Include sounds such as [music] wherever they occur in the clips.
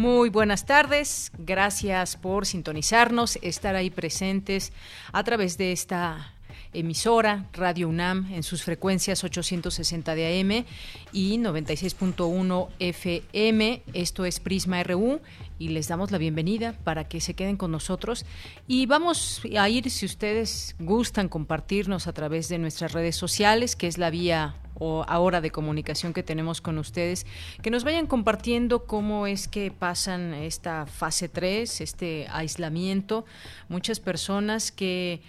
Muy buenas tardes, gracias por sintonizarnos, estar ahí presentes a través de esta emisora Radio UNAM en sus frecuencias 860 de AM y 96.1 FM. Esto es Prisma RU y les damos la bienvenida para que se queden con nosotros y vamos a ir si ustedes gustan compartirnos a través de nuestras redes sociales, que es la vía o ahora de comunicación que tenemos con ustedes, que nos vayan compartiendo cómo es que pasan esta fase 3, este aislamiento, muchas personas que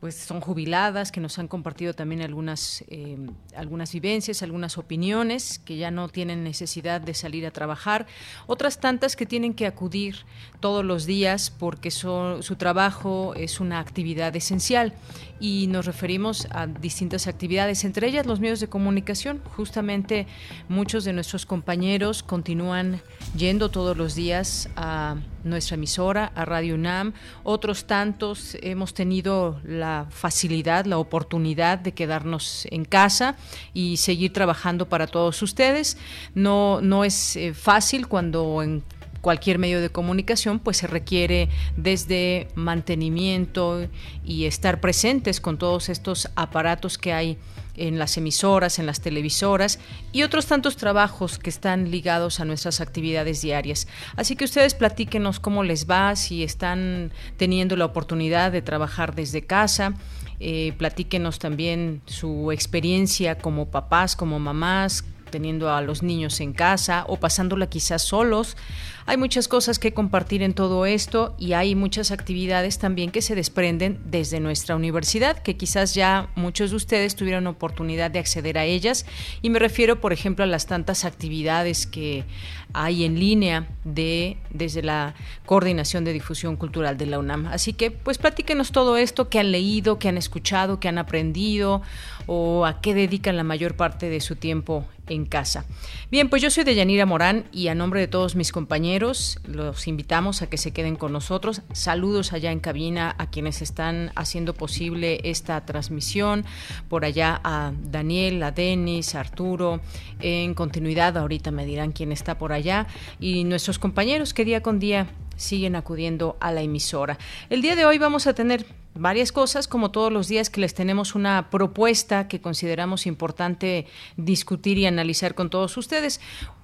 pues son jubiladas, que nos han compartido también algunas, eh, algunas vivencias, algunas opiniones, que ya no tienen necesidad de salir a trabajar, otras tantas que tienen que acudir todos los días porque su trabajo es una actividad esencial y nos referimos a distintas actividades, entre ellas los medios de comunicación. Justamente muchos de nuestros compañeros continúan yendo todos los días a nuestra emisora, a Radio UNAM. Otros tantos hemos tenido la facilidad, la oportunidad de quedarnos en casa y seguir trabajando para todos ustedes. No, no es eh, fácil cuando en cualquier medio de comunicación, pues se requiere desde mantenimiento y estar presentes con todos estos aparatos que hay en las emisoras, en las televisoras y otros tantos trabajos que están ligados a nuestras actividades diarias. Así que ustedes platíquenos cómo les va, si están teniendo la oportunidad de trabajar desde casa. Eh, platíquenos también su experiencia como papás, como mamás, teniendo a los niños en casa o pasándola quizás solos. Hay muchas cosas que compartir en todo esto y hay muchas actividades también que se desprenden desde nuestra universidad, que quizás ya muchos de ustedes tuvieron oportunidad de acceder a ellas. Y me refiero, por ejemplo, a las tantas actividades que hay en línea de desde la Coordinación de Difusión Cultural de la UNAM. Así que, pues platíquenos todo esto que han leído, que han escuchado, que han aprendido o a qué dedican la mayor parte de su tiempo en casa. Bien, pues yo soy Deyanira Morán y a nombre de todos mis compañeros los invitamos a que se queden con nosotros. Saludos allá en cabina a quienes están haciendo posible esta transmisión, por allá a Daniel, a Denis, a Arturo, en continuidad ahorita me dirán quién está por allá y nuestros compañeros que día con día siguen acudiendo a la emisora. El día de hoy vamos a tener varias cosas, como todos los días que les tenemos una propuesta que consideramos importante discutir y analizar con todos ustedes.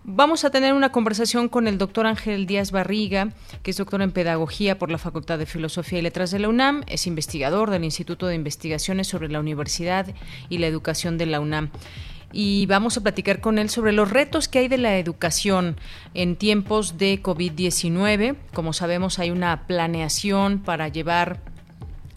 Vamos a tener una conversación con el doctor Ángel Díaz Barriga, que es doctor en Pedagogía por la Facultad de Filosofía y Letras de la UNAM, es investigador del Instituto de Investigaciones sobre la Universidad y la Educación de la UNAM y vamos a platicar con él sobre los retos que hay de la educación en tiempos de COVID-19. Como sabemos, hay una planeación para llevar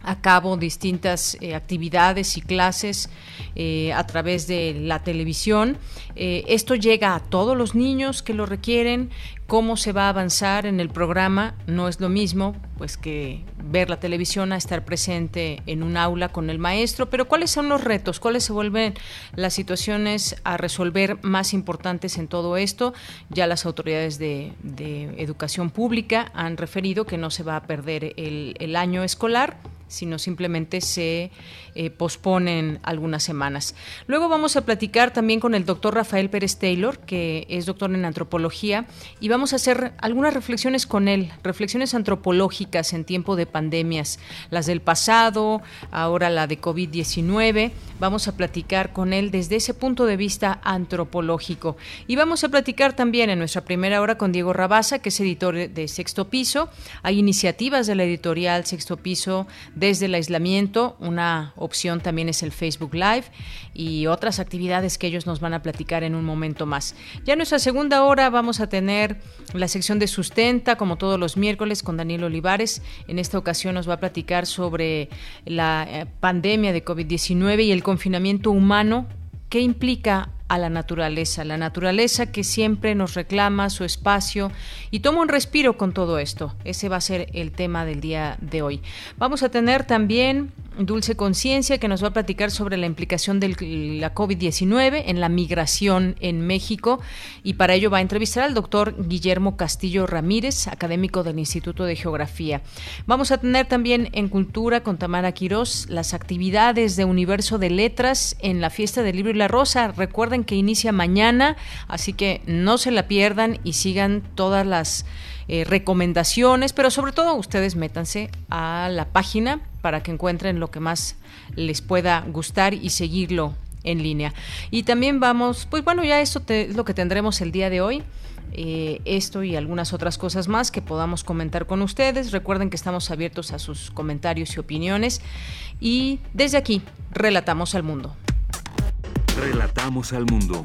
a cabo distintas eh, actividades y clases eh, a través de la televisión. Eh, esto llega a todos los niños que lo requieren. Cómo se va a avanzar en el programa no es lo mismo, pues que ver la televisión a estar presente en un aula con el maestro. Pero cuáles son los retos, cuáles se vuelven las situaciones a resolver más importantes en todo esto. Ya las autoridades de, educación pública han referido que no se va a perder el año escolar sino simplemente se eh, posponen algunas semanas. Luego vamos a platicar también con el doctor Rafael Pérez Taylor, que es doctor en antropología, y vamos a hacer algunas reflexiones con él, reflexiones antropológicas en tiempo de pandemias, las del pasado, ahora la de COVID-19. Vamos a platicar con él desde ese punto de vista antropológico. Y vamos a platicar también en nuestra primera hora con Diego Rabasa, que es editor de Sexto Piso. Hay iniciativas de la editorial Sexto Piso desde el aislamiento. Una opción también es el Facebook Live y otras actividades que ellos nos van a platicar en un momento más. Ya en nuestra segunda hora vamos a tener la sección de sustenta, como todos los miércoles, con Daniel Olivares. En esta ocasión nos va a platicar sobre la eh, pandemia de COVID-19 y el confinamiento humano. ¿Qué implica a la naturaleza, la naturaleza que siempre nos reclama su espacio y toma un respiro con todo esto. Ese va a ser el tema del día de hoy. Vamos a tener también Dulce Conciencia que nos va a platicar sobre la implicación de la COVID-19 en la migración en México y para ello va a entrevistar al doctor Guillermo Castillo Ramírez, académico del Instituto de Geografía. Vamos a tener también en Cultura con Tamara Quirós las actividades de Universo de Letras en la Fiesta del Libro y la Rosa. Recuerden que inicia mañana, así que no se la pierdan y sigan todas las eh, recomendaciones, pero sobre todo ustedes métanse a la página para que encuentren lo que más les pueda gustar y seguirlo en línea. Y también vamos, pues bueno, ya esto es lo que tendremos el día de hoy. Eh, esto y algunas otras cosas más que podamos comentar con ustedes. Recuerden que estamos abiertos a sus comentarios y opiniones. Y desde aquí, relatamos al mundo. Relatamos al mundo.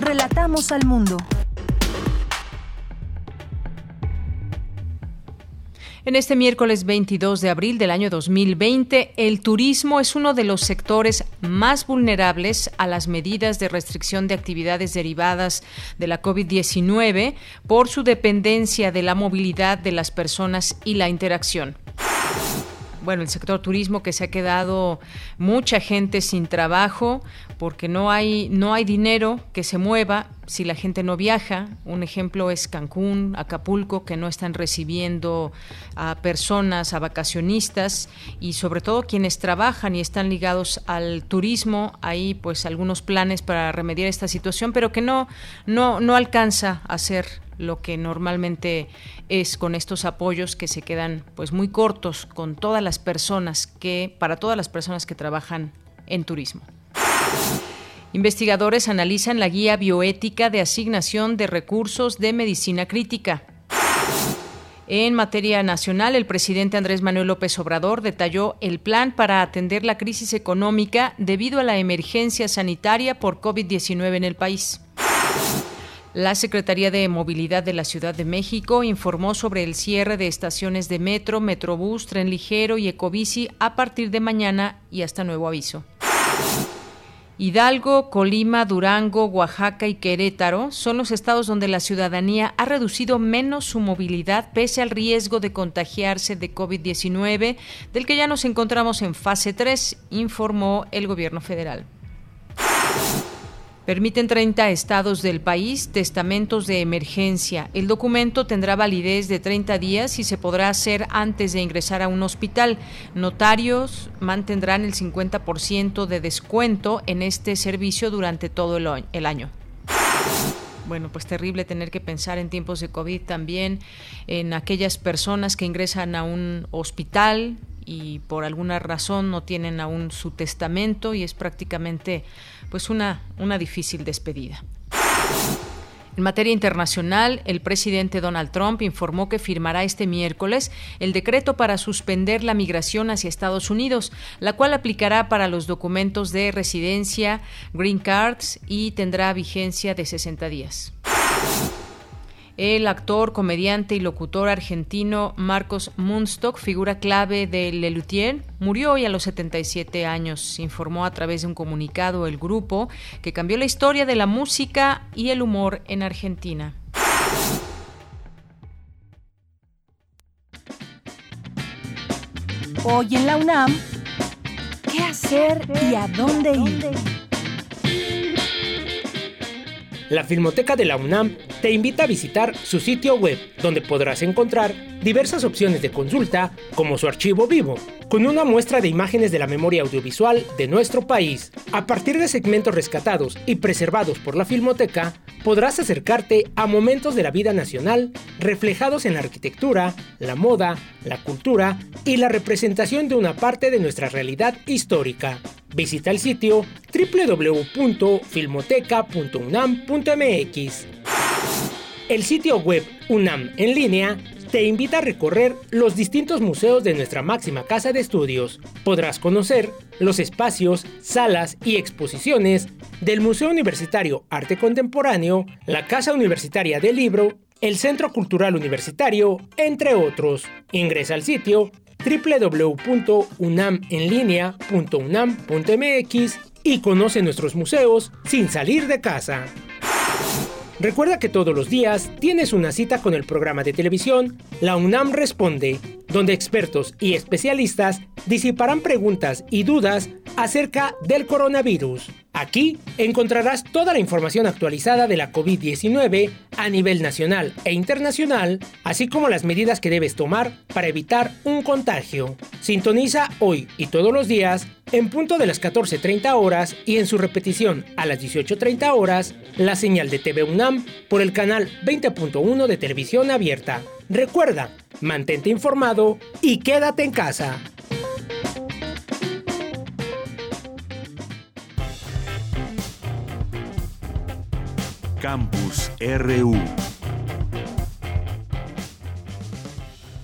Relatamos al mundo. En este miércoles 22 de abril del año 2020, el turismo es uno de los sectores más vulnerables a las medidas de restricción de actividades derivadas de la COVID-19 por su dependencia de la movilidad de las personas y la interacción bueno, el sector turismo que se ha quedado mucha gente sin trabajo porque no hay no hay dinero que se mueva si la gente no viaja. Un ejemplo es Cancún, Acapulco que no están recibiendo a personas, a vacacionistas y sobre todo quienes trabajan y están ligados al turismo, hay pues algunos planes para remediar esta situación, pero que no no no alcanza a ser lo que normalmente es con estos apoyos que se quedan pues muy cortos con todas las personas que para todas las personas que trabajan en turismo. Investigadores analizan la guía bioética de asignación de recursos de medicina crítica. En materia nacional, el presidente Andrés Manuel López Obrador detalló el plan para atender la crisis económica debido a la emergencia sanitaria por COVID-19 en el país. La Secretaría de Movilidad de la Ciudad de México informó sobre el cierre de estaciones de metro, metrobús, tren ligero y ecobici a partir de mañana y hasta nuevo aviso. Hidalgo, Colima, Durango, Oaxaca y Querétaro son los estados donde la ciudadanía ha reducido menos su movilidad pese al riesgo de contagiarse de COVID-19, del que ya nos encontramos en fase 3, informó el gobierno federal. Permiten 30 estados del país testamentos de emergencia. El documento tendrá validez de 30 días y se podrá hacer antes de ingresar a un hospital. Notarios mantendrán el 50% de descuento en este servicio durante todo el año. Bueno, pues terrible tener que pensar en tiempos de COVID también en aquellas personas que ingresan a un hospital y por alguna razón no tienen aún su testamento y es prácticamente pues una, una difícil despedida. En materia internacional, el presidente Donald Trump informó que firmará este miércoles el decreto para suspender la migración hacia Estados Unidos, la cual aplicará para los documentos de residencia, green cards y tendrá vigencia de 60 días. El actor, comediante y locutor argentino Marcos Munstock, figura clave de Lelutier, murió hoy a los 77 años. Informó a través de un comunicado el grupo que cambió la historia de la música y el humor en Argentina. Hoy en la UNAM, ¿qué hacer y a dónde ir? La Filmoteca de la UNAM te invita a visitar su sitio web, donde podrás encontrar diversas opciones de consulta, como su archivo vivo, con una muestra de imágenes de la memoria audiovisual de nuestro país. A partir de segmentos rescatados y preservados por la Filmoteca, podrás acercarte a momentos de la vida nacional reflejados en la arquitectura, la moda, la cultura y la representación de una parte de nuestra realidad histórica. Visita el sitio www.filmoteca.unam.mx. El sitio web UNAM en línea te invita a recorrer los distintos museos de nuestra máxima casa de estudios. Podrás conocer los espacios, salas y exposiciones del Museo Universitario Arte Contemporáneo, la Casa Universitaria del Libro, el Centro Cultural Universitario, entre otros. Ingresa al sitio www.unamenlinea.unam.mx y conoce nuestros museos sin salir de casa. Recuerda que todos los días tienes una cita con el programa de televisión La UNAM Responde, donde expertos y especialistas disiparán preguntas y dudas acerca del coronavirus. Aquí encontrarás toda la información actualizada de la COVID-19 a nivel nacional e internacional, así como las medidas que debes tomar para evitar un contagio. Sintoniza hoy y todos los días, en punto de las 14.30 horas y en su repetición a las 18.30 horas, la señal de TV UNAM por el canal 20.1 de televisión abierta. Recuerda, mantente informado y quédate en casa. Campus RU.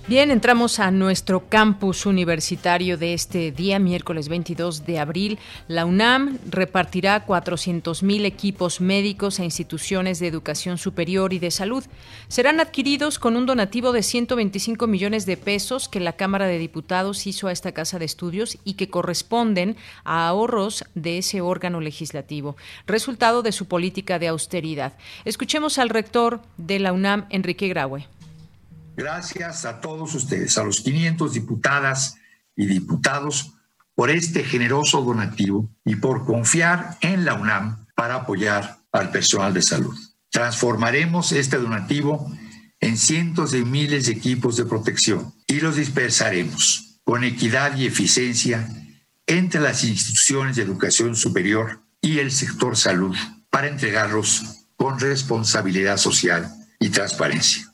Bien, entramos a nuestro campus universitario de este día, miércoles 22 de abril. La UNAM repartirá 400.000 equipos médicos a instituciones de educación superior y de salud. Serán adquiridos con un donativo de 125 millones de pesos que la Cámara de Diputados hizo a esta casa de estudios y que corresponden a ahorros de ese órgano legislativo, resultado de su política de austeridad. Escuchemos al rector de la UNAM, Enrique Graue. Gracias a todos ustedes, a los 500 diputadas y diputados, por este generoso donativo y por confiar en la UNAM para apoyar al personal de salud. Transformaremos este donativo en cientos de miles de equipos de protección y los dispersaremos con equidad y eficiencia entre las instituciones de educación superior y el sector salud para entregarlos con responsabilidad social y transparencia.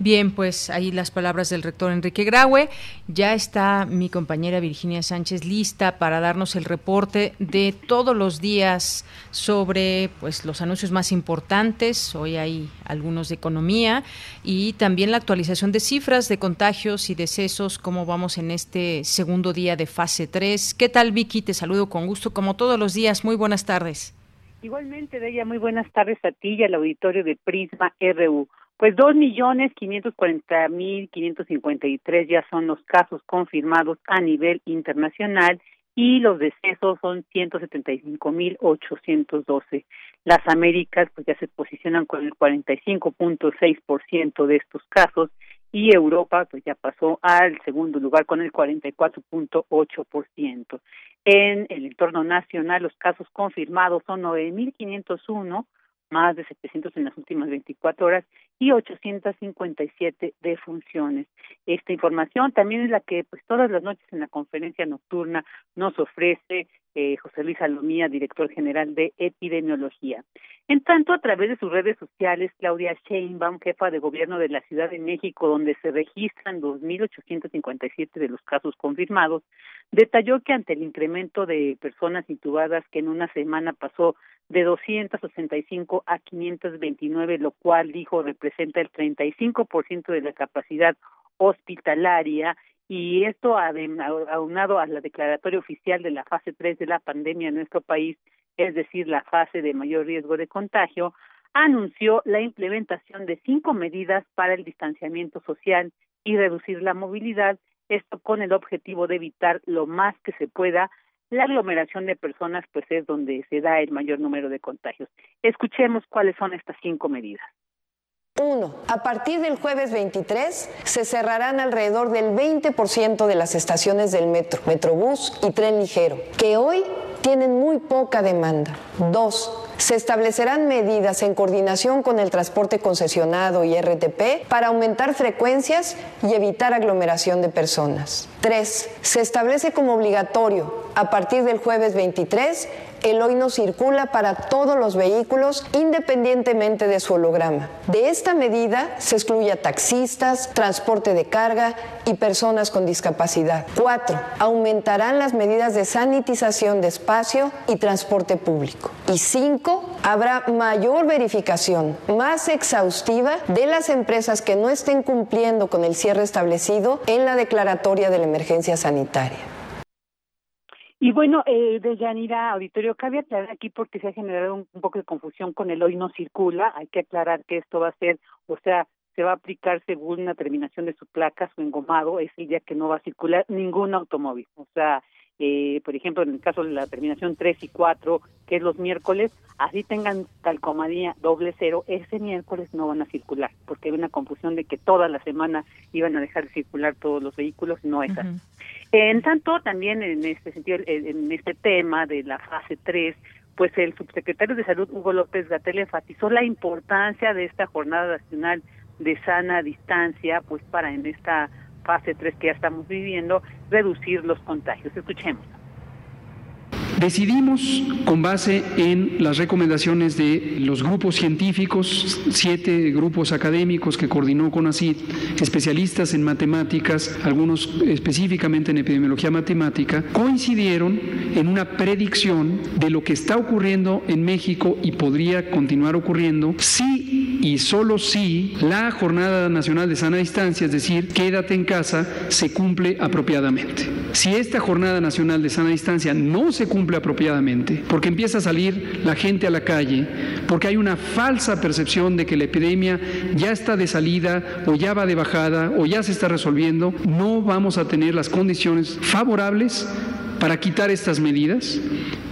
Bien, pues ahí las palabras del rector Enrique Graue. Ya está mi compañera Virginia Sánchez lista para darnos el reporte de todos los días sobre pues los anuncios más importantes. Hoy hay algunos de economía y también la actualización de cifras de contagios y decesos, cómo vamos en este segundo día de fase 3. ¿Qué tal, Vicky? Te saludo con gusto como todos los días. Muy buenas tardes. Igualmente, de ella, muy buenas tardes a ti y al auditorio de Prisma RU. Pues dos millones quinientos cuarenta mil quinientos cincuenta y tres ya son los casos confirmados a nivel internacional y los decesos son ciento setenta y cinco mil ochocientos doce. Las Américas pues ya se posicionan con el cuarenta y cinco punto seis por ciento de estos casos y Europa pues ya pasó al segundo lugar con el cuarenta y cuatro punto ocho por ciento. En el entorno nacional los casos confirmados son nueve mil quinientos uno más de 700 en las últimas 24 horas y 857 defunciones. Esta información también es la que pues todas las noches en la conferencia nocturna nos ofrece eh, José Luis Salomía, director general de epidemiología. En tanto, a través de sus redes sociales, Claudia Sheinbaum, jefa de gobierno de la Ciudad de México, donde se registran 2.857 de los casos confirmados, detalló que ante el incremento de personas intubadas que en una semana pasó de 265 a 529, lo cual dijo representa el 35% de la capacidad hospitalaria y esto aunado a la declaratoria oficial de la fase 3 de la pandemia en nuestro país, es decir, la fase de mayor riesgo de contagio, anunció la implementación de cinco medidas para el distanciamiento social y reducir la movilidad, esto con el objetivo de evitar lo más que se pueda la aglomeración de personas, pues es donde se da el mayor número de contagios. Escuchemos cuáles son estas cinco medidas. Uno, a partir del jueves 23 se cerrarán alrededor del 20% de las estaciones del metro, metrobús y tren ligero, que hoy tienen muy poca demanda. Dos, se establecerán medidas en coordinación con el transporte concesionado y RTP para aumentar frecuencias y evitar aglomeración de personas. Tres, se establece como obligatorio, a partir del jueves 23, el hoy no circula para todos los vehículos independientemente de su holograma. De esta medida se excluye a taxistas, transporte de carga y personas con discapacidad. Cuatro, aumentarán las medidas de sanitización de espacio y transporte público. Y cinco, habrá mayor verificación, más exhaustiva de las empresas que no estén cumpliendo con el cierre establecido en la declaratoria de la emergencia sanitaria. Y bueno, eh, de Yanira Auditorio, cabe aclarar aquí porque se ha generado un, poco de confusión con el hoy no circula. Hay que aclarar que esto va a ser, o sea, se va a aplicar según la terminación de su placa, su engomado, es el día que no va a circular ningún automóvil. O sea, eh, por ejemplo, en el caso de la terminación 3 y 4, que es los miércoles, así tengan calcomadía doble cero, ese miércoles no van a circular, porque hay una confusión de que toda la semana iban a dejar de circular todos los vehículos, no es así. En tanto, también en este sentido, en este tema de la fase 3, pues el subsecretario de Salud, Hugo López Gatel, enfatizó la importancia de esta jornada nacional de sana distancia, pues para en esta fase 3 que ya estamos viviendo, reducir los contagios. Escuchemos. Decidimos, con base en las recomendaciones de los grupos científicos, siete grupos académicos que coordinó con CONACYT, especialistas en matemáticas, algunos específicamente en epidemiología matemática, coincidieron en una predicción de lo que está ocurriendo en México y podría continuar ocurriendo si y solo si la Jornada Nacional de Sana Distancia, es decir, quédate en casa, se cumple apropiadamente. Si esta Jornada Nacional de Sana Distancia no se cumple apropiadamente, porque empieza a salir la gente a la calle, porque hay una falsa percepción de que la epidemia ya está de salida o ya va de bajada o ya se está resolviendo, no vamos a tener las condiciones favorables para quitar estas medidas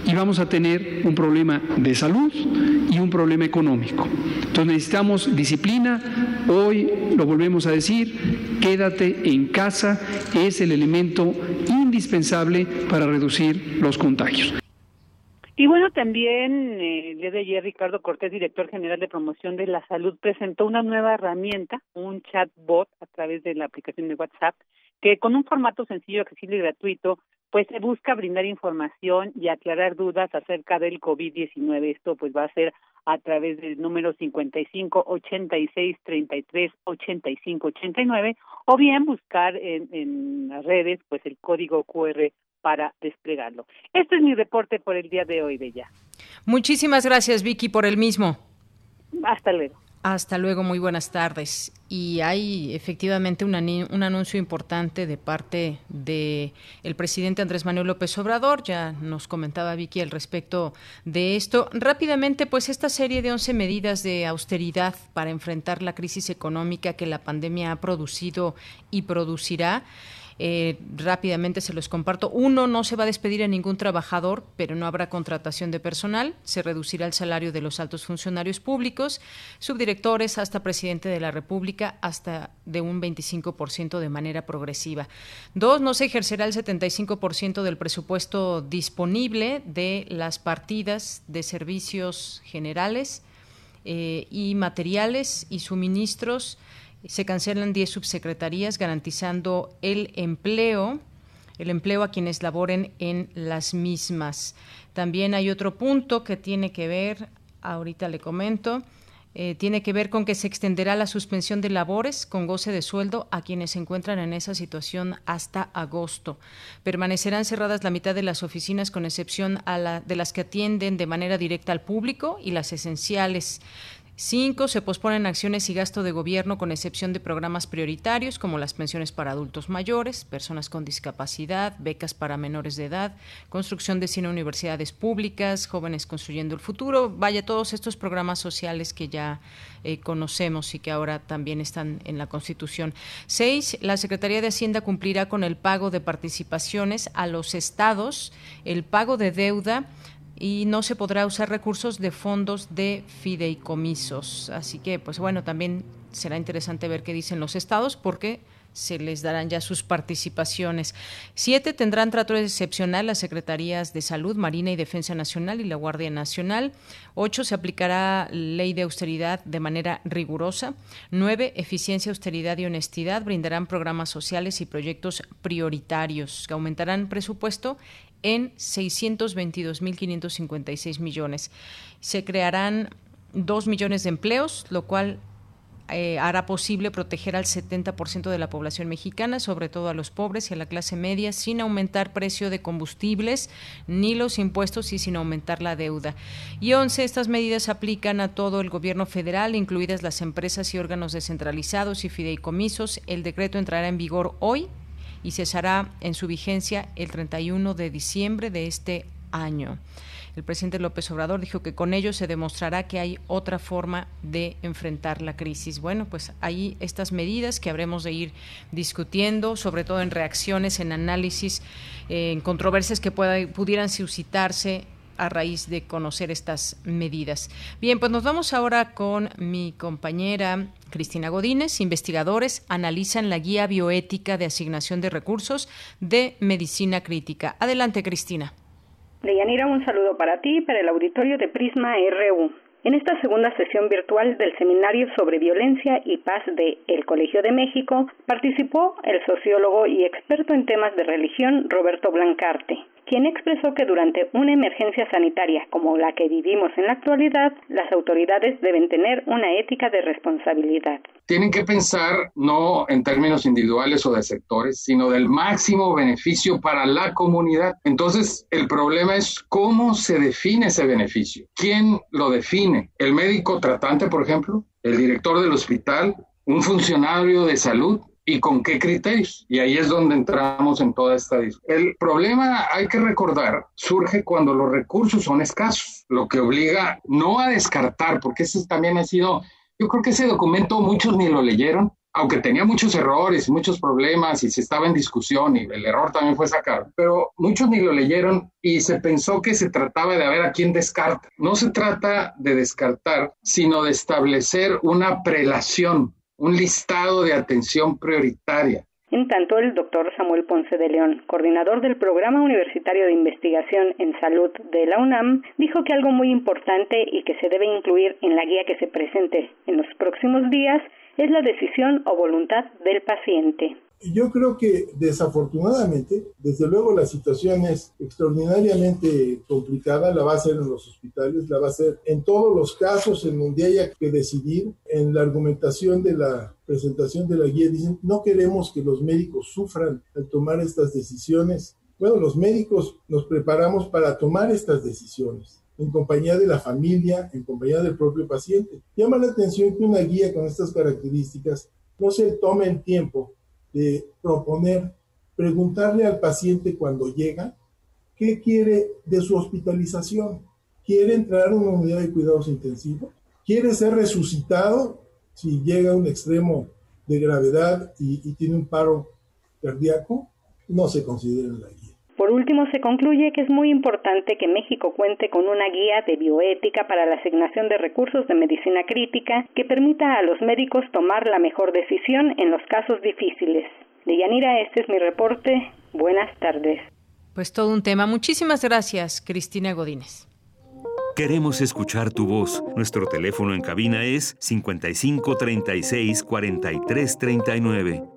y vamos a tener un problema de salud y un problema económico. Entonces necesitamos disciplina, hoy lo volvemos a decir, quédate en casa es el elemento indispensable para reducir los contagios. Y bueno, también eh, el día de ayer Ricardo Cortés, director general de promoción de la salud, presentó una nueva herramienta, un chatbot a través de la aplicación de WhatsApp, que con un formato sencillo, accesible y gratuito, pues se busca brindar información y aclarar dudas acerca del COVID-19. Esto pues va a ser a través del número 55 86 33 85 89 o bien buscar en, en las redes pues el código QR para desplegarlo. Este es mi reporte por el día de hoy, Bella. Muchísimas gracias, Vicky, por el mismo. Hasta luego. Hasta luego, muy buenas tardes. Y hay efectivamente un, un anuncio importante de parte de el presidente Andrés Manuel López Obrador. Ya nos comentaba Vicky al respecto de esto. Rápidamente, pues esta serie de 11 medidas de austeridad para enfrentar la crisis económica que la pandemia ha producido y producirá. Eh, rápidamente se los comparto. Uno, no se va a despedir a ningún trabajador, pero no habrá contratación de personal. Se reducirá el salario de los altos funcionarios públicos, subdirectores hasta presidente de la República, hasta de un 25% de manera progresiva. Dos, no se ejercerá el 75% del presupuesto disponible de las partidas de servicios generales eh, y materiales y suministros se cancelan 10 subsecretarías garantizando el empleo el empleo a quienes laboren en las mismas. También hay otro punto que tiene que ver, ahorita le comento, eh, tiene que ver con que se extenderá la suspensión de labores con goce de sueldo a quienes se encuentran en esa situación hasta agosto. Permanecerán cerradas la mitad de las oficinas con excepción a la, de las que atienden de manera directa al público y las esenciales. Cinco, se posponen acciones y gasto de gobierno con excepción de programas prioritarios como las pensiones para adultos mayores, personas con discapacidad, becas para menores de edad, construcción de cine universidades públicas, jóvenes construyendo el futuro, vaya todos estos programas sociales que ya eh, conocemos y que ahora también están en la Constitución. Seis, la Secretaría de Hacienda cumplirá con el pago de participaciones a los estados, el pago de deuda y no se podrá usar recursos de fondos de fideicomisos. Así que, pues bueno, también será interesante ver qué dicen los estados porque se les darán ya sus participaciones. Siete tendrán trato excepcional las Secretarías de Salud, Marina y Defensa Nacional y la Guardia Nacional. Ocho, se aplicará ley de austeridad de manera rigurosa. Nueve, eficiencia, austeridad y honestidad brindarán programas sociales y proyectos prioritarios que aumentarán presupuesto en 622.556 millones. Se crearán 2 millones de empleos, lo cual eh, hará posible proteger al 70% de la población mexicana, sobre todo a los pobres y a la clase media, sin aumentar precio de combustibles ni los impuestos y sin aumentar la deuda. Y 11. Estas medidas aplican a todo el gobierno federal, incluidas las empresas y órganos descentralizados y fideicomisos. El decreto entrará en vigor hoy y cesará en su vigencia el 31 de diciembre de este año. El presidente López Obrador dijo que con ello se demostrará que hay otra forma de enfrentar la crisis. Bueno, pues ahí estas medidas que habremos de ir discutiendo, sobre todo en reacciones, en análisis, en controversias que pudieran suscitarse a raíz de conocer estas medidas. Bien, pues nos vamos ahora con mi compañera Cristina Godínez. Investigadores analizan la guía bioética de asignación de recursos de medicina crítica. Adelante, Cristina. Deyanira, un saludo para ti y para el auditorio de Prisma RU. En esta segunda sesión virtual del Seminario sobre Violencia y Paz de El Colegio de México participó el sociólogo y experto en temas de religión Roberto Blancarte quien expresó que durante una emergencia sanitaria como la que vivimos en la actualidad, las autoridades deben tener una ética de responsabilidad. Tienen que pensar no en términos individuales o de sectores, sino del máximo beneficio para la comunidad. Entonces, el problema es cómo se define ese beneficio. ¿Quién lo define? ¿El médico tratante, por ejemplo? ¿El director del hospital? ¿Un funcionario de salud? Y con qué criterios. Y ahí es donde entramos en toda esta discusión. El problema, hay que recordar, surge cuando los recursos son escasos, lo que obliga no a descartar, porque ese también ha sido, yo creo que ese documento muchos ni lo leyeron, aunque tenía muchos errores, muchos problemas y se estaba en discusión y el error también fue sacar, pero muchos ni lo leyeron y se pensó que se trataba de ver a quién descarta. No se trata de descartar, sino de establecer una prelación un listado de atención prioritaria. En tanto, el doctor Samuel Ponce de León, coordinador del Programa Universitario de Investigación en Salud de la UNAM, dijo que algo muy importante y que se debe incluir en la guía que se presente en los próximos días es la decisión o voluntad del paciente. Yo creo que desafortunadamente, desde luego la situación es extraordinariamente complicada, la va a ser en los hospitales, la va a ser en todos los casos en donde haya que decidir. En la argumentación de la presentación de la guía dicen, no queremos que los médicos sufran al tomar estas decisiones. Bueno, los médicos nos preparamos para tomar estas decisiones en compañía de la familia, en compañía del propio paciente. Llama la atención que una guía con estas características no se tome el tiempo de proponer, preguntarle al paciente cuando llega qué quiere de su hospitalización. ¿Quiere entrar en una unidad de cuidados intensivos? ¿Quiere ser resucitado si llega a un extremo de gravedad y, tiene un paro cardíaco? No se considera la guía. Por último, se concluye que es muy importante que México cuente con una guía de bioética para la asignación de recursos de medicina crítica que permita a los médicos tomar la mejor decisión en los casos difíciles. Deyanira, este es mi reporte. Buenas tardes. Pues todo un tema. Muchísimas gracias, Cristina Godínez. Queremos escuchar tu voz. Nuestro teléfono en cabina es 55 36 43 39.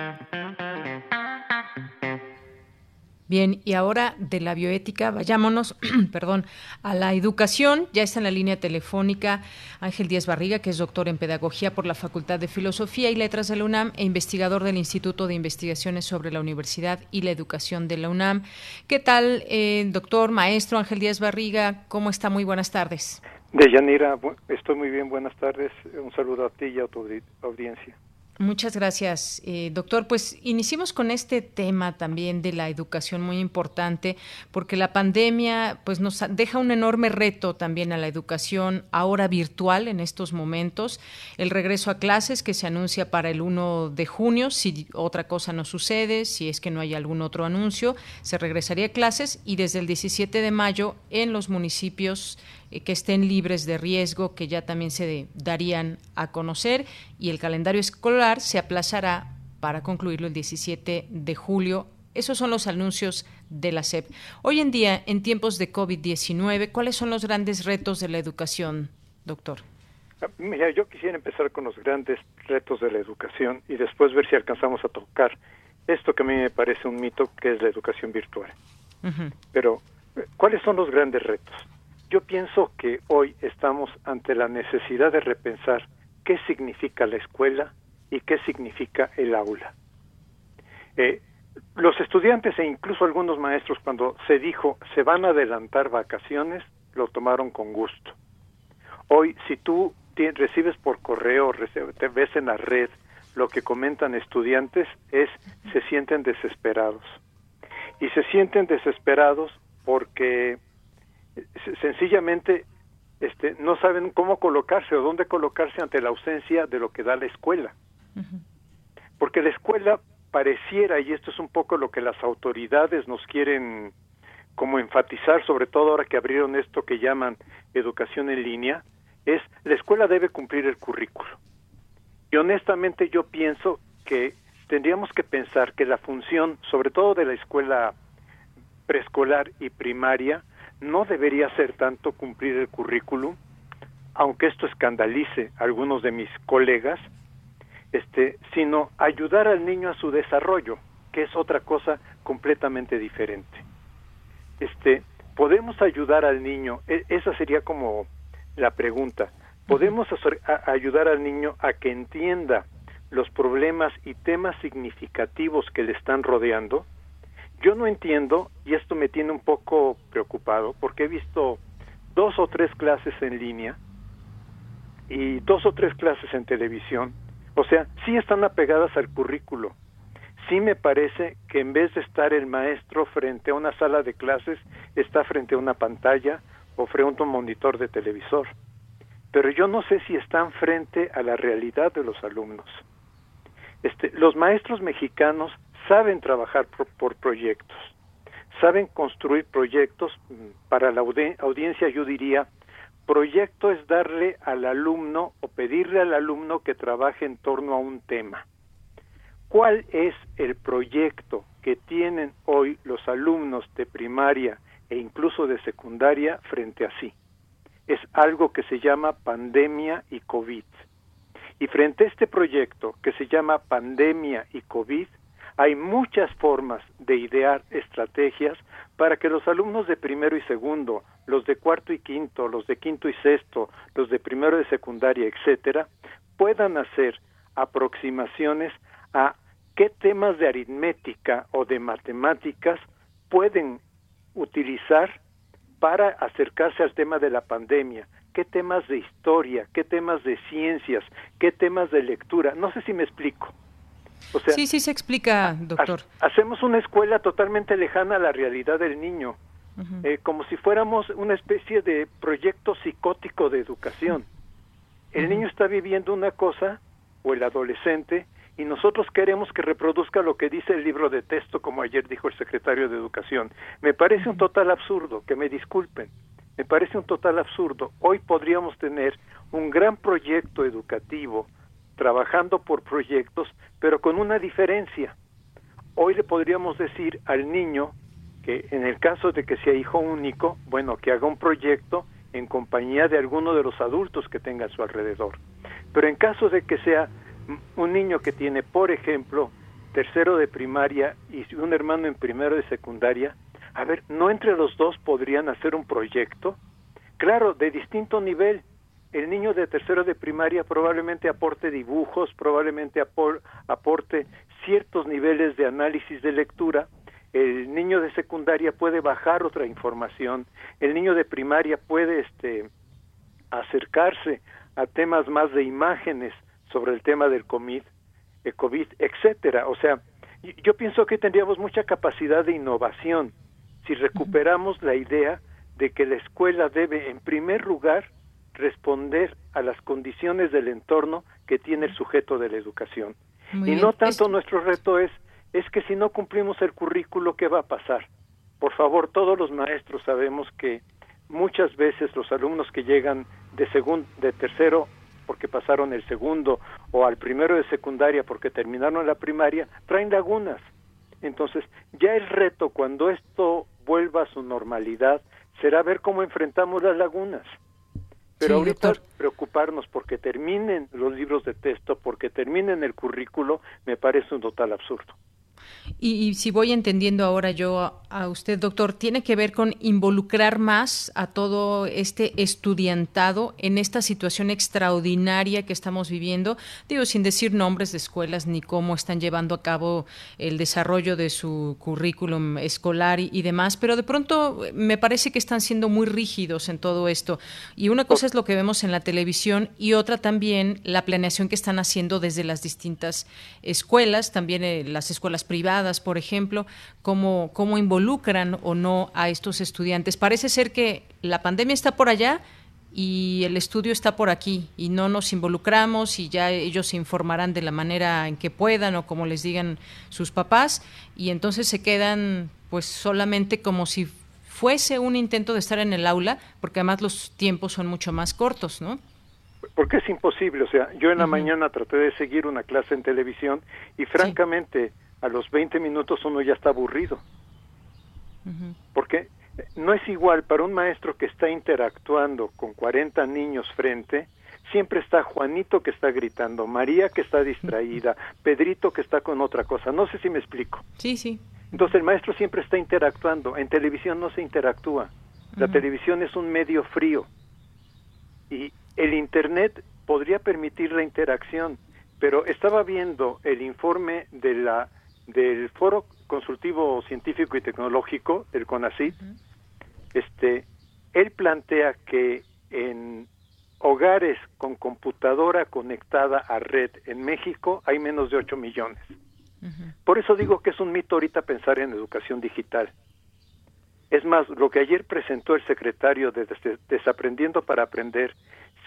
Bien, y ahora de la bioética, vayámonos, [clears throat] perdón, a la educación. Ya está en la línea telefónica Ángel Díaz Barriga, que es doctor en Pedagogía por la Facultad de Filosofía y Letras de la UNAM e investigador del Instituto de Investigaciones sobre la Universidad y la Educación de la UNAM. ¿Qué tal, eh, doctor, maestro Ángel Díaz Barriga? ¿Cómo está? Muy buenas tardes. Deyanira, estoy muy bien, buenas tardes. Un saludo a ti y a tu audiencia. Muchas gracias, eh, doctor. Pues iniciemos con este tema también de la educación muy importante, porque la pandemia pues nos deja un enorme reto también a la educación ahora virtual en estos momentos. El regreso a clases que se anuncia para el 1 de junio, si otra cosa no sucede, si es que no hay algún otro anuncio, se regresaría a clases y desde el 17 de mayo en los municipios que estén libres de riesgo, que ya también se darían a conocer, y el calendario escolar se aplazará para concluirlo el 17 de julio. Esos son los anuncios de la SEP. Hoy en día, en tiempos de COVID-19, ¿cuáles son los grandes retos de la educación, doctor? Ah, mira, yo quisiera empezar con los grandes retos de la educación y después ver si alcanzamos a tocar esto que a mí me parece un mito, que es la educación virtual. Pero, ¿cuáles son los grandes retos? Yo pienso que hoy estamos ante la necesidad de repensar qué significa la escuela y qué significa el aula. Eh, los estudiantes e incluso algunos maestros cuando se dijo se van a adelantar vacaciones, lo tomaron con gusto. Hoy, si tú recibes por correo, te ves en la red, lo que comentan estudiantes es se sienten desesperados. Y se sienten desesperados porque sencillamente este, no saben cómo colocarse o dónde colocarse ante la ausencia de lo que da la escuela. Porque la escuela pareciera, y esto es un poco lo que las autoridades nos quieren como enfatizar, sobre todo ahora que abrieron esto que llaman educación en línea, es la escuela debe cumplir el currículo. Y honestamente yo pienso que tendríamos que pensar que la función, sobre todo de la escuela preescolar y primaria, no debería ser tanto cumplir el currículum, aunque esto escandalice a algunos de mis colegas, este, sino ayudar al niño a su desarrollo, que es otra cosa completamente diferente. Este, podemos ayudar al niño, e, esa sería como la pregunta. ¿Podemos ayudar al niño a que entienda los problemas y temas significativos que le están rodeando? Yo no entiendo, y esto me tiene un poco preocupado, porque he visto dos o tres clases en línea y dos o tres clases en televisión. O sea, sí están apegadas al currículo. Sí me parece que en vez de estar el maestro frente a una sala de clases, está frente a una pantalla o frente a un monitor de televisor. Pero yo no sé si están frente a la realidad de los alumnos. Este, los maestros mexicanos saben trabajar por, proyectos, saben construir proyectos. Mm, para la audiencia yo diría, proyecto es darle al alumno o pedirle al alumno que trabaje en torno a un tema. ¿Cuál es el proyecto que tienen hoy los alumnos de primaria e incluso de secundaria frente a sí. Es algo que se llama pandemia y COVID. Y frente a este proyecto que se llama pandemia y COVID, hay muchas formas de idear estrategias para que los alumnos de primero y segundo, los de cuarto y quinto, los de quinto y sexto, los de primero de secundaria, etcétera, puedan hacer aproximaciones a qué temas de aritmética o de matemáticas pueden utilizar para acercarse al tema de la pandemia, qué temas de historia, qué temas de ciencias, qué temas de lectura. No sé si me explico. Sí, sí se explica, doctor. hacemos una escuela totalmente lejana a la realidad del niño, eh, como si fuéramos una especie de proyecto psicótico de educación. El niño está viviendo una cosa, o el adolescente, y nosotros queremos que reproduzca lo que dice el libro de texto, como ayer dijo el secretario de Educación. Me parece un total absurdo, que me disculpen, me parece un total absurdo. Hoy podríamos tener un gran proyecto educativo, trabajando por proyectos, pero con una diferencia. Hoy le podríamos decir al niño que en el caso de que sea hijo único, bueno, que haga un proyecto en compañía de alguno de los adultos que tenga a su alrededor. Pero en caso de que sea un niño que tiene, por ejemplo, tercero de primaria y un hermano en primero de secundaria, a ver, ¿no entre los dos podrían hacer un proyecto? Claro, de distinto nivel. El niño de tercero de primaria probablemente aporte dibujos, probablemente aporte ciertos niveles de análisis de lectura. El niño de secundaria puede bajar otra información. El niño de primaria puede este, acercarse a temas más de imágenes sobre el tema del COVID, el COVID, etcétera. O sea, yo pienso que tendríamos mucha capacidad de innovación si recuperamos la idea de que la escuela debe, en primer lugar, responder a las condiciones del entorno que tiene el sujeto de la educación. y no tanto nuestro reto es, es que si no cumplimos el currículo, ¿qué va a pasar? Por favor, todos los maestros sabemos que muchas veces los alumnos que llegan de segundo, de tercero porque pasaron el segundo o al primero de secundaria porque terminaron la primaria, traen lagunas. Entonces, ya el reto cuando esto vuelva a su normalidad será ver cómo enfrentamos las lagunas. Pero ahorita preocuparnos porque terminen los libros de texto, porque terminen el currículo, me parece un total absurdo. Y, si voy entendiendo ahora yo a, usted, doctor, tiene que ver con involucrar más a todo este estudiantado en esta situación extraordinaria que estamos viviendo, digo, sin decir nombres de escuelas ni cómo están llevando a cabo el desarrollo de su currículum escolar y, demás, pero de pronto me parece que están siendo muy rígidos en todo esto. Y una cosa es lo que vemos en la televisión y otra también la planeación que están haciendo desde las distintas escuelas, también eh, las escuelas privadas por ejemplo, cómo, cómo involucran o no a estos estudiantes. Parece ser que la pandemia está por allá y el estudio está por aquí y no nos involucramos y ya ellos se informarán de la manera en que puedan o como les digan sus papás y entonces se quedan pues solamente como si fuese un intento de estar en el aula, porque además los tiempos son mucho más cortos, ¿no? Porque es imposible, o sea, yo en la mañana traté de seguir una clase en televisión y francamente a los 20 minutos uno ya está aburrido. Porque no es igual para un maestro que está interactuando con 40 niños frente, siempre está Juanito que está gritando, María que está distraída, Pedrito que está con otra cosa. No sé si me explico. Sí, sí. Entonces el maestro siempre está interactuando. En televisión no se interactúa. La televisión es un medio frío. Y el Internet podría permitir la interacción, pero estaba viendo el informe de la del Foro Consultivo Científico y Tecnológico, el CONACYT, este, él plantea que en hogares con computadora conectada a red en México hay menos de 8 millones. Por eso digo que es un mito ahorita pensar en educación digital. Es más, lo que ayer presentó el secretario de Desaprendiendo para Aprender,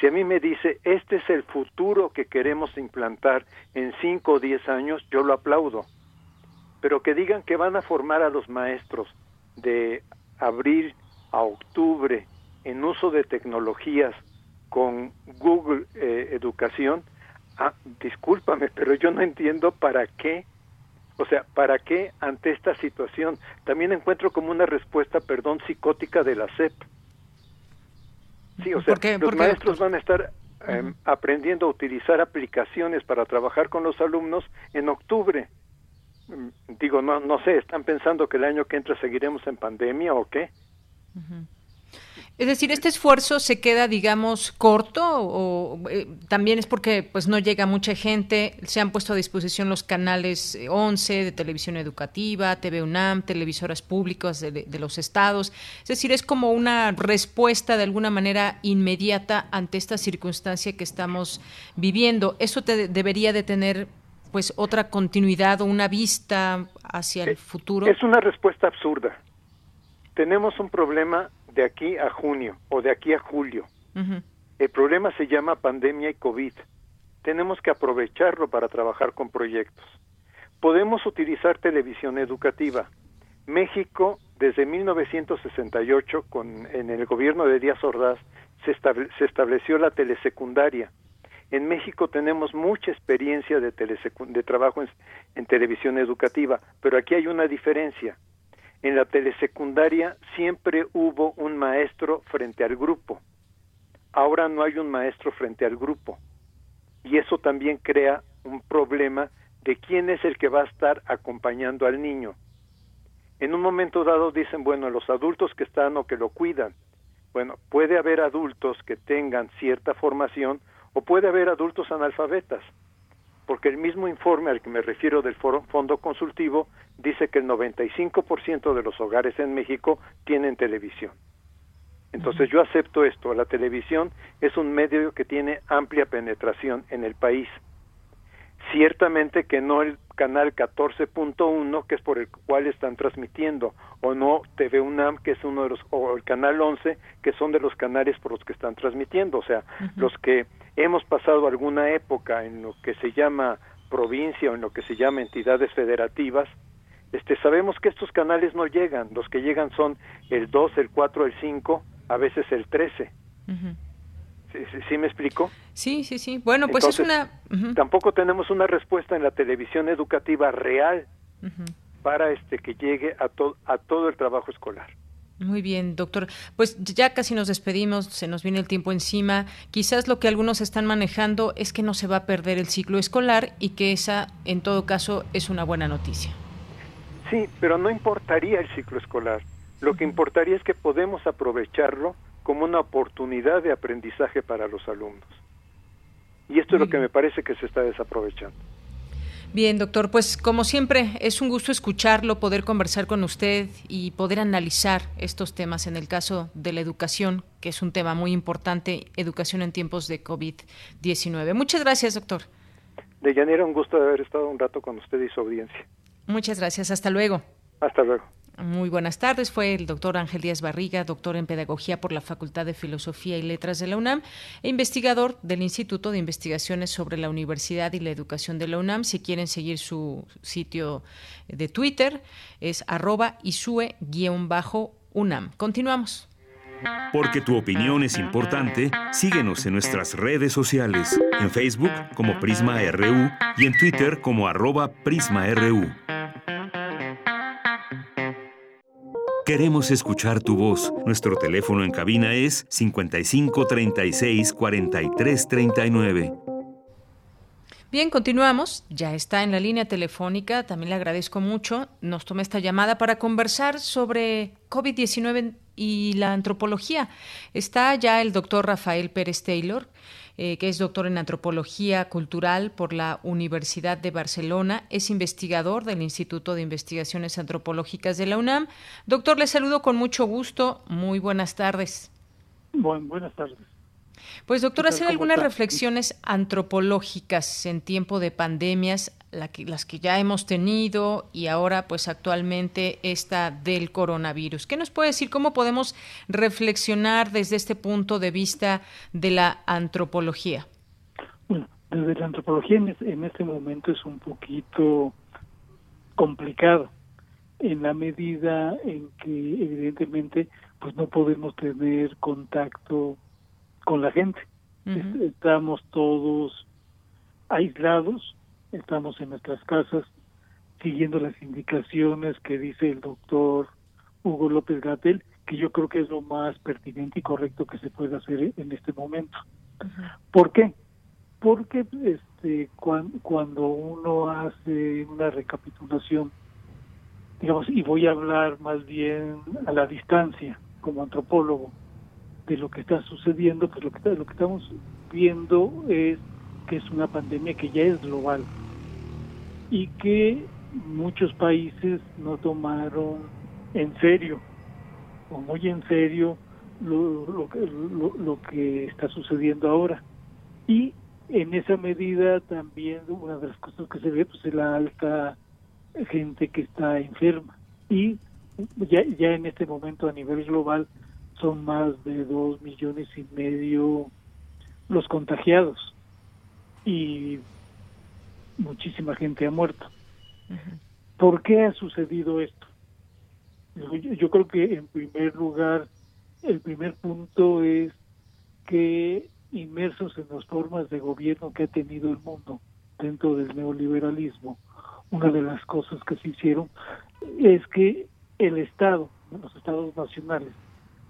si a mí me dice, este es el futuro que queremos implantar en 5 o 10 años, yo lo aplaudo pero que digan que van a formar a los maestros de abril a octubre en uso de tecnologías con Google eh, Educación, ah, discúlpame, pero yo no entiendo para qué. O sea, ¿para qué ante esta situación? También encuentro como una respuesta, perdón, psicótica de la SEP. Sí, o sea, los maestros van a estar em, aprendiendo a utilizar aplicaciones para trabajar con los alumnos en octubre digo, no, no sé, ¿están pensando que el año que entra seguiremos en pandemia o qué? Es decir, este esfuerzo se queda, digamos, corto o eh, también es porque pues no llega mucha gente. Se han puesto a disposición los canales 11 de televisión educativa, TV UNAM, televisoras públicas de, los estados. Es decir, es como una respuesta de alguna manera inmediata ante esta circunstancia que estamos viviendo. Eso te debería de tener pues otra continuidad o una vista hacia el futuro? Es una respuesta absurda. Tenemos un problema de aquí a junio o de aquí a julio. El problema se llama pandemia y COVID. Tenemos que aprovecharlo para trabajar con proyectos. Podemos utilizar televisión educativa. México, desde 1968, con, en el gobierno de Díaz Ordaz, se, se estableció la telesecundaria en México tenemos mucha experiencia de, de trabajo en, televisión educativa, pero aquí hay una diferencia. En la telesecundaria siempre hubo un maestro frente al grupo. Ahora no hay un maestro frente al grupo. Y eso también crea un problema de quién es el que va a estar acompañando al niño. En un momento dado dicen, bueno, los adultos que están o que lo cuidan. Bueno, puede haber adultos que tengan cierta formación o puede haber adultos analfabetas, porque el mismo informe al que me refiero del Fondo Consultivo dice que el 95% de los hogares en México tienen televisión. Entonces yo acepto esto, la televisión es un medio que tiene amplia penetración en el país. Ciertamente que no el canal 14.1, que es por el cual están transmitiendo, o no TV UNAM, que es uno de los, o el canal 11, que son de los canales por los que están transmitiendo, o sea, los que hemos pasado alguna época en lo que se llama provincia o en lo que se llama entidades federativas, este, sabemos que estos canales no llegan, los que llegan son el 2, el 4, el 5, a veces el 13. ¿Sí, me explico? Sí, sí, sí. Bueno, pues es una... Tampoco tenemos una respuesta en la televisión educativa real para este que llegue a, a todo el trabajo escolar. Muy bien, doctor. Pues ya casi nos despedimos, se nos viene el tiempo encima. Quizás lo que algunos están manejando es que no se va a perder el ciclo escolar y que esa, en todo caso, es una buena noticia. Sí, pero no importaría el ciclo escolar. Lo que importaría es que podemos aprovecharlo como una oportunidad de aprendizaje para los alumnos. Y esto es lo que me parece que se está desaprovechando. Bien, doctor, pues como siempre es un gusto escucharlo, poder conversar con usted y poder analizar estos temas en el caso de la educación, que es un tema muy importante, educación en tiempos de COVID-19. Muchas gracias, doctor. De Yanira, un gusto de haber estado un rato con usted y su audiencia. Muchas gracias, hasta luego. Hasta luego. Muy buenas tardes. Fue el doctor Ángel Díaz Barriga, doctor en Pedagogía por la Facultad de Filosofía y Letras de la UNAM e investigador del Instituto de Investigaciones sobre la Universidad y la Educación de la UNAM. Si quieren seguir su sitio de Twitter, es arroba isue-unam. Continuamos. Porque tu opinión es importante, síguenos en nuestras redes sociales, en Facebook como Prisma RU y en Twitter como arroba PrismaRU. Queremos escuchar tu voz. Nuestro teléfono en cabina es 55 36 43 39. Bien, continuamos. Ya está en la línea telefónica. También le agradezco mucho. Nos toma esta llamada para conversar sobre COVID-19 y la antropología. Está ya el doctor Rafael Pérez Taylor. Eh, que es doctor en antropología cultural por la Universidad de Barcelona, es investigador del Instituto de Investigaciones Antropológicas de la UNAM. Doctor, le saludo con mucho gusto. Muy buenas tardes. buenas tardes. Pues doctor, hacer algunas reflexiones antropológicas en tiempo de pandemias, las que ya hemos tenido y ahora pues actualmente esta del coronavirus. ¿Qué nos puede decir? ¿Cómo podemos reflexionar desde este punto de vista de la antropología? Bueno, desde la antropología en, este momento es un poquito complicado en la medida en que evidentemente pues no podemos tener contacto con la gente. Estamos todos aislados, estamos en nuestras casas siguiendo las indicaciones que dice el doctor Hugo López Gatel, que yo creo que es lo más pertinente y correcto que se puede hacer en este momento. ¿Por qué? Porque este, cuando uno hace una recapitulación, digamos, y voy a hablar más bien a la distancia como antropólogo, de lo que está sucediendo, pues lo que, lo que estamos viendo es que es una pandemia que ya es global y que muchos países no tomaron en serio o muy en serio lo, que está sucediendo ahora. Y en esa medida también una de las cosas que se ve pues es la alta gente que está enferma y ya, ya en este momento a nivel global son más de dos millones y medio los contagiados y muchísima gente ha muerto. ¿Por qué ha sucedido esto? Yo, creo que en primer lugar, el primer punto es que inmersos en las formas de gobierno que ha tenido el mundo dentro del neoliberalismo, una de las cosas que se hicieron es que el Estado, los estados nacionales,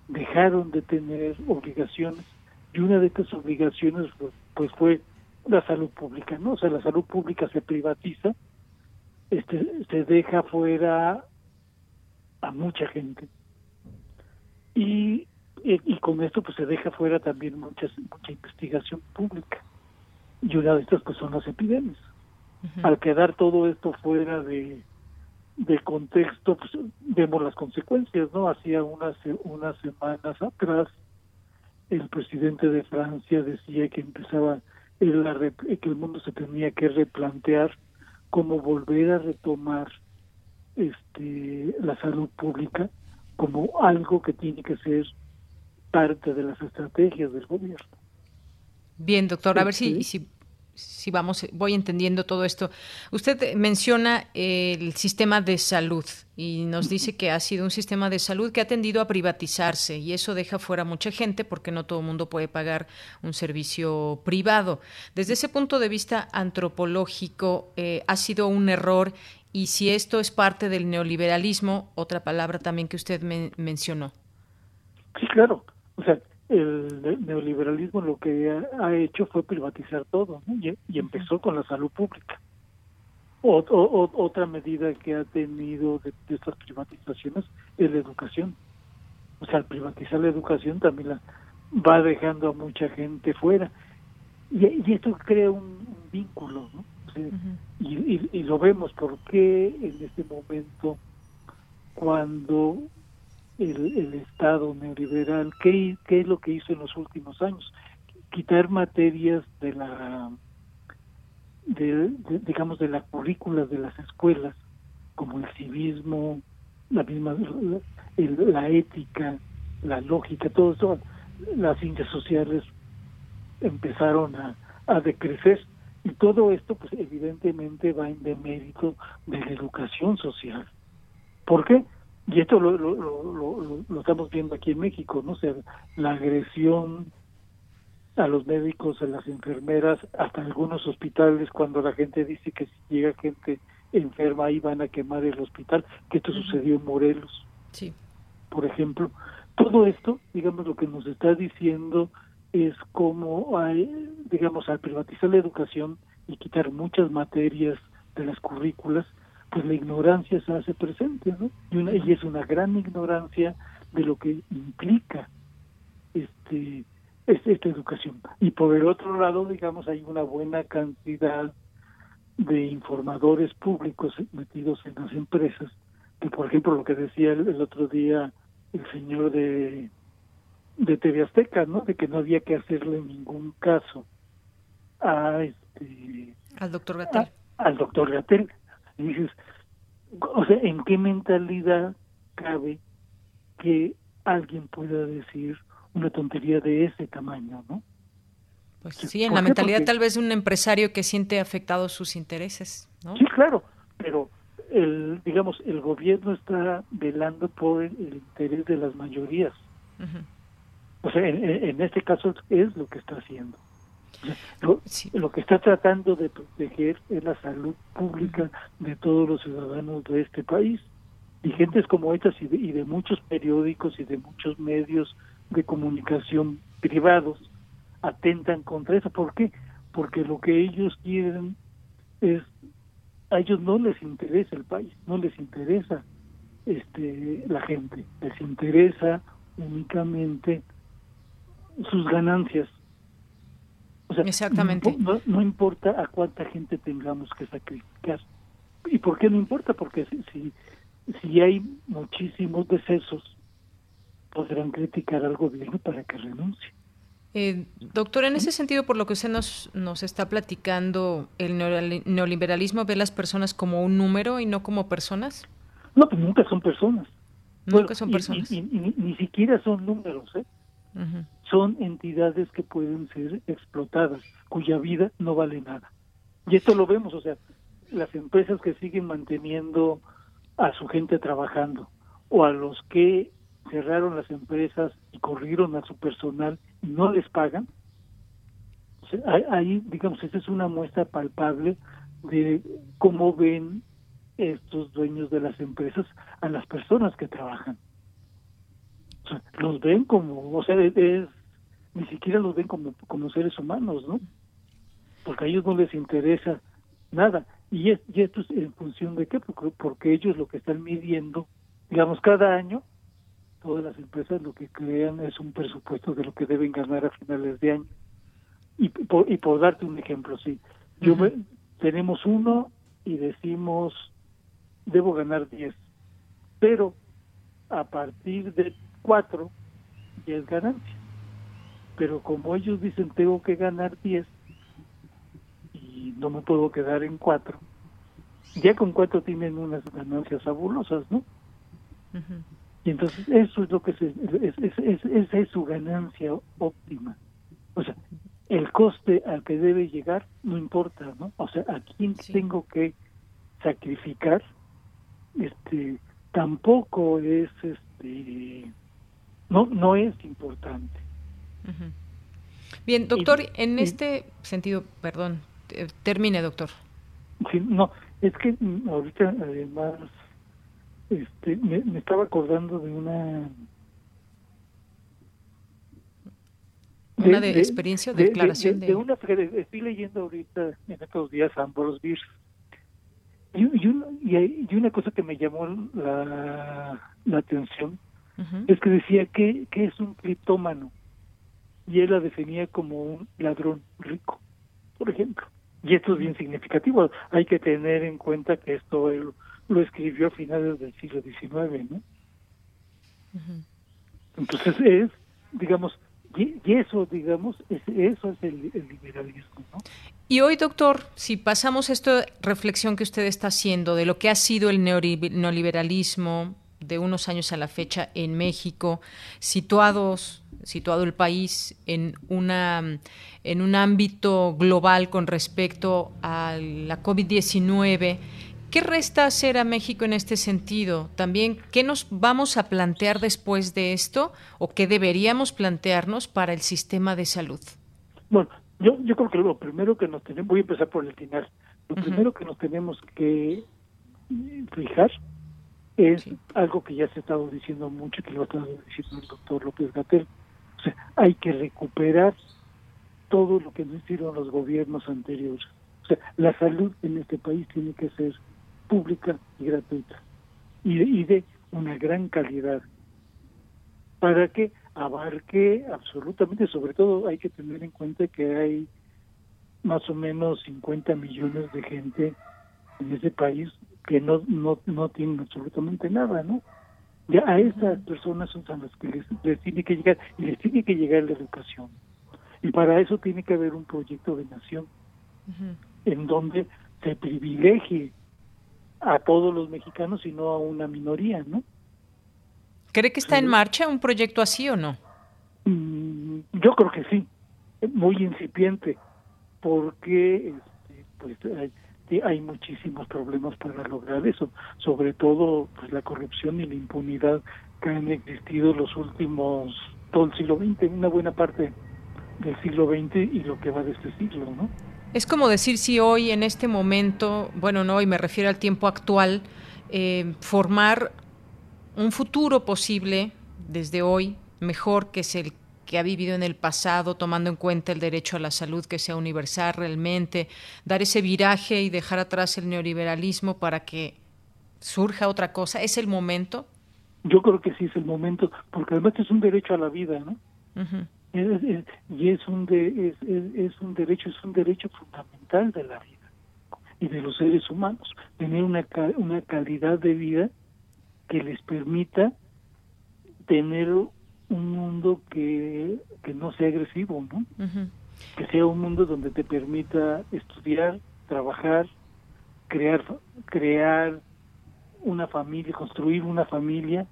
dejaron de tener obligaciones y una de estas obligaciones pues, pues, fue la salud pública, ¿no? O sea, la salud pública se privatiza, este, se deja fuera a mucha gente y, y, con esto pues se deja fuera también muchas, mucha investigación pública y una de estas pues son las epidemias. Al quedar todo esto fuera de, de contexto, pues, vemos las consecuencias, ¿no? Hacía unas, unas semanas atrás el presidente de Francia decía que empezaba el, que el mundo se tenía que replantear cómo volver a retomar este la salud pública como algo que tiene que ser parte de las estrategias del gobierno. Bien, doctor, a ver si, si si vamos, voy entendiendo todo esto. Usted menciona el sistema de salud y nos dice que ha sido un sistema de salud que ha tendido a privatizarse y eso deja fuera mucha gente porque no todo el mundo puede pagar un servicio privado. Desde ese punto de vista antropológico, eh, ¿ha sido un error y si esto es parte del neoliberalismo, otra palabra también que usted mencionó. Sí, claro. O sea, el neoliberalismo lo que ha, hecho fue privatizar todo y, empezó con la salud pública. otra medida que ha tenido de, estas privatizaciones es la educación. O sea, al privatizar la educación también la va dejando a mucha gente fuera. Y, esto crea un, vínculo, ¿no? y, lo vemos porque en este momento, cuando el, Estado neoliberal, ¿qué, ¿qué es lo que hizo en los últimos años? Quitar materias de la, de, digamos, de la currícula de las escuelas, como el civismo, la misma, la ética, la lógica, todo eso, las ciencias sociales empezaron a, a decrecer y todo esto pues evidentemente va en demérito de la educación social ¿por qué? Y esto lo, lo, lo, lo, estamos viendo aquí en México, ¿no? O sea, la agresión a los médicos, a las enfermeras, hasta algunos hospitales, cuando la gente dice que si llega gente enferma ahí van a quemar el hospital, que esto sucedió en Morelos, sí. por ejemplo. Todo esto, digamos, lo que nos está diciendo es como, hay, digamos, al privatizar la educación y quitar muchas materias de las currículas, pues la ignorancia se hace presente, ¿no? Y, una, y es una gran ignorancia de lo que implica este, este, esta educación. Y por el otro lado, digamos, hay una buena cantidad de informadores públicos metidos en las empresas, que por ejemplo lo que decía el, otro día el señor de de TV Azteca, ¿no? De que no había que hacerle ningún caso a este al doctor Gatel. al doctor Gatel. Y dices, o sea, ¿en qué mentalidad cabe que alguien pueda decir una tontería de ese tamaño, no? Pues sí, en la mentalidad tal vez de un empresario que siente afectados sus intereses, ¿no? Sí, claro, pero el, digamos, el gobierno está velando por el, interés de las mayorías. O sea, en, en, este caso es lo que está haciendo. Lo, que está tratando de proteger es la salud pública de todos los ciudadanos de este país. Y gentes como estas y de, muchos periódicos y de muchos medios de comunicación privados atentan contra eso. ¿Por qué? Porque lo que ellos quieren es, a ellos no les interesa el país, no les interesa este la gente, les interesa únicamente sus ganancias Exactamente. No, importa a cuánta gente tengamos que sacrificar. ¿Y por qué no importa? Porque si, si, hay muchísimos decesos, podrán criticar al gobierno para que renuncie. Eh, doctor, en ese sentido, por lo que usted nos, nos está platicando, ¿el neoliberalismo ve las personas como un número y no como personas? No, pues nunca son personas. Nunca son personas. ni siquiera son números, ¿eh? Son entidades que pueden ser explotadas, cuya vida no vale nada. Y esto lo vemos, o sea, las empresas que siguen manteniendo a su gente trabajando o a los que cerraron las empresas y corrieron a su personal y no les pagan, ahí, digamos, esa es una muestra palpable de cómo ven estos dueños de las empresas a las personas que trabajan los ven como, o sea, es, ni siquiera los ven como, como seres humanos, ¿no? Porque a ellos no les interesa nada. Y, esto es en función de qué, porque, porque ellos lo que están midiendo, digamos, cada año, todas las empresas lo que crean es un presupuesto de lo que deben ganar a finales de año. Y por, y por darte un ejemplo, sí, yo tenemos uno y decimos, debo ganar 10, pero a partir de cuatro ya es ganancia. Pero como ellos dicen tengo que ganar 10 y no me puedo quedar en cuatro, ya con cuatro tienen unas ganancias fabulosas, ¿no? Y entonces eso es lo que se, es, es, esa es su ganancia óptima. O sea, el coste al que debe llegar no importa, ¿no? O sea, a quién tengo que sacrificar, este, tampoco es este no, no es importante. Bien, doctor, en este sentido, perdón, termine, doctor. Sí, no, Es que mm, ahorita además este, me, estaba acordando de una una de, experiencia de, declaración de, una estoy leyendo ahorita en estos días Ambrose Bierce y, y, y, una cosa que me llamó la, la atención es que decía que, que es un criptómano y él la definía como un ladrón rico, por ejemplo. Y esto es bien significativo. Hay que tener en cuenta que esto él lo escribió a finales del siglo XIX, ¿no? Entonces es, digamos, y, eso, digamos, eso es el, el, liberalismo, ¿no? Y hoy, doctor, si pasamos esta reflexión que usted está haciendo de lo que ha sido el neoliberalismo de unos años a la fecha en México, situados situado el país en una en un ámbito global con respecto a la COVID-19, ¿qué resta hacer a México en este sentido? También, ¿qué nos vamos a plantear después de esto o qué deberíamos plantearnos para el sistema de salud? Bueno, yo, yo creo que lo primero que nos tenemos, voy a empezar por el final, lo primero que nos tenemos que fijar es algo que ya se ha estado diciendo mucho, que lo ha estado diciendo el doctor López Gatel. O sea, hay que recuperar todo lo que no hicieron los gobiernos anteriores. O sea, la salud en este país tiene que ser pública y gratuita y de, y de una gran calidad para que abarque absolutamente, sobre todo hay que tener en cuenta que hay más o menos 50 millones de gente en ese país que no, no, no tienen absolutamente nada, ¿no? Ya a esas personas son las que les, tiene que llegar y les tiene que llegar la educación. Y para eso tiene que haber un proyecto de nación en donde se privilegie a todos los mexicanos y no a una minoría, ¿no? ¿Cree que está en marcha un proyecto así o no? Mm, yo creo que sí, muy incipiente, porque este, pues hay muchísimos problemas para lograr eso, sobre todo pues la corrupción y la impunidad que han existido los últimos todo el siglo XX, una buena parte del siglo XX y lo que va de este siglo, ¿no? Es como decir si hoy en este momento, bueno, no, y me refiero al tiempo actual, eh, formar un futuro posible desde hoy mejor que es el que ha vivido en el pasado, tomando en cuenta el derecho a la salud que sea universal realmente, dar ese viraje y dejar atrás el neoliberalismo para que surja otra cosa, ¿es el momento? Yo creo que sí es el momento, porque además es un derecho a la vida, ¿no? y es un, de, es, un derecho, es un derecho fundamental de la vida y de los seres humanos, tener una, una calidad de vida que les permita tener un mundo que, que no sea agresivo, ¿no? Que sea un mundo donde te permita estudiar, trabajar, crear, crear una familia, construir una familia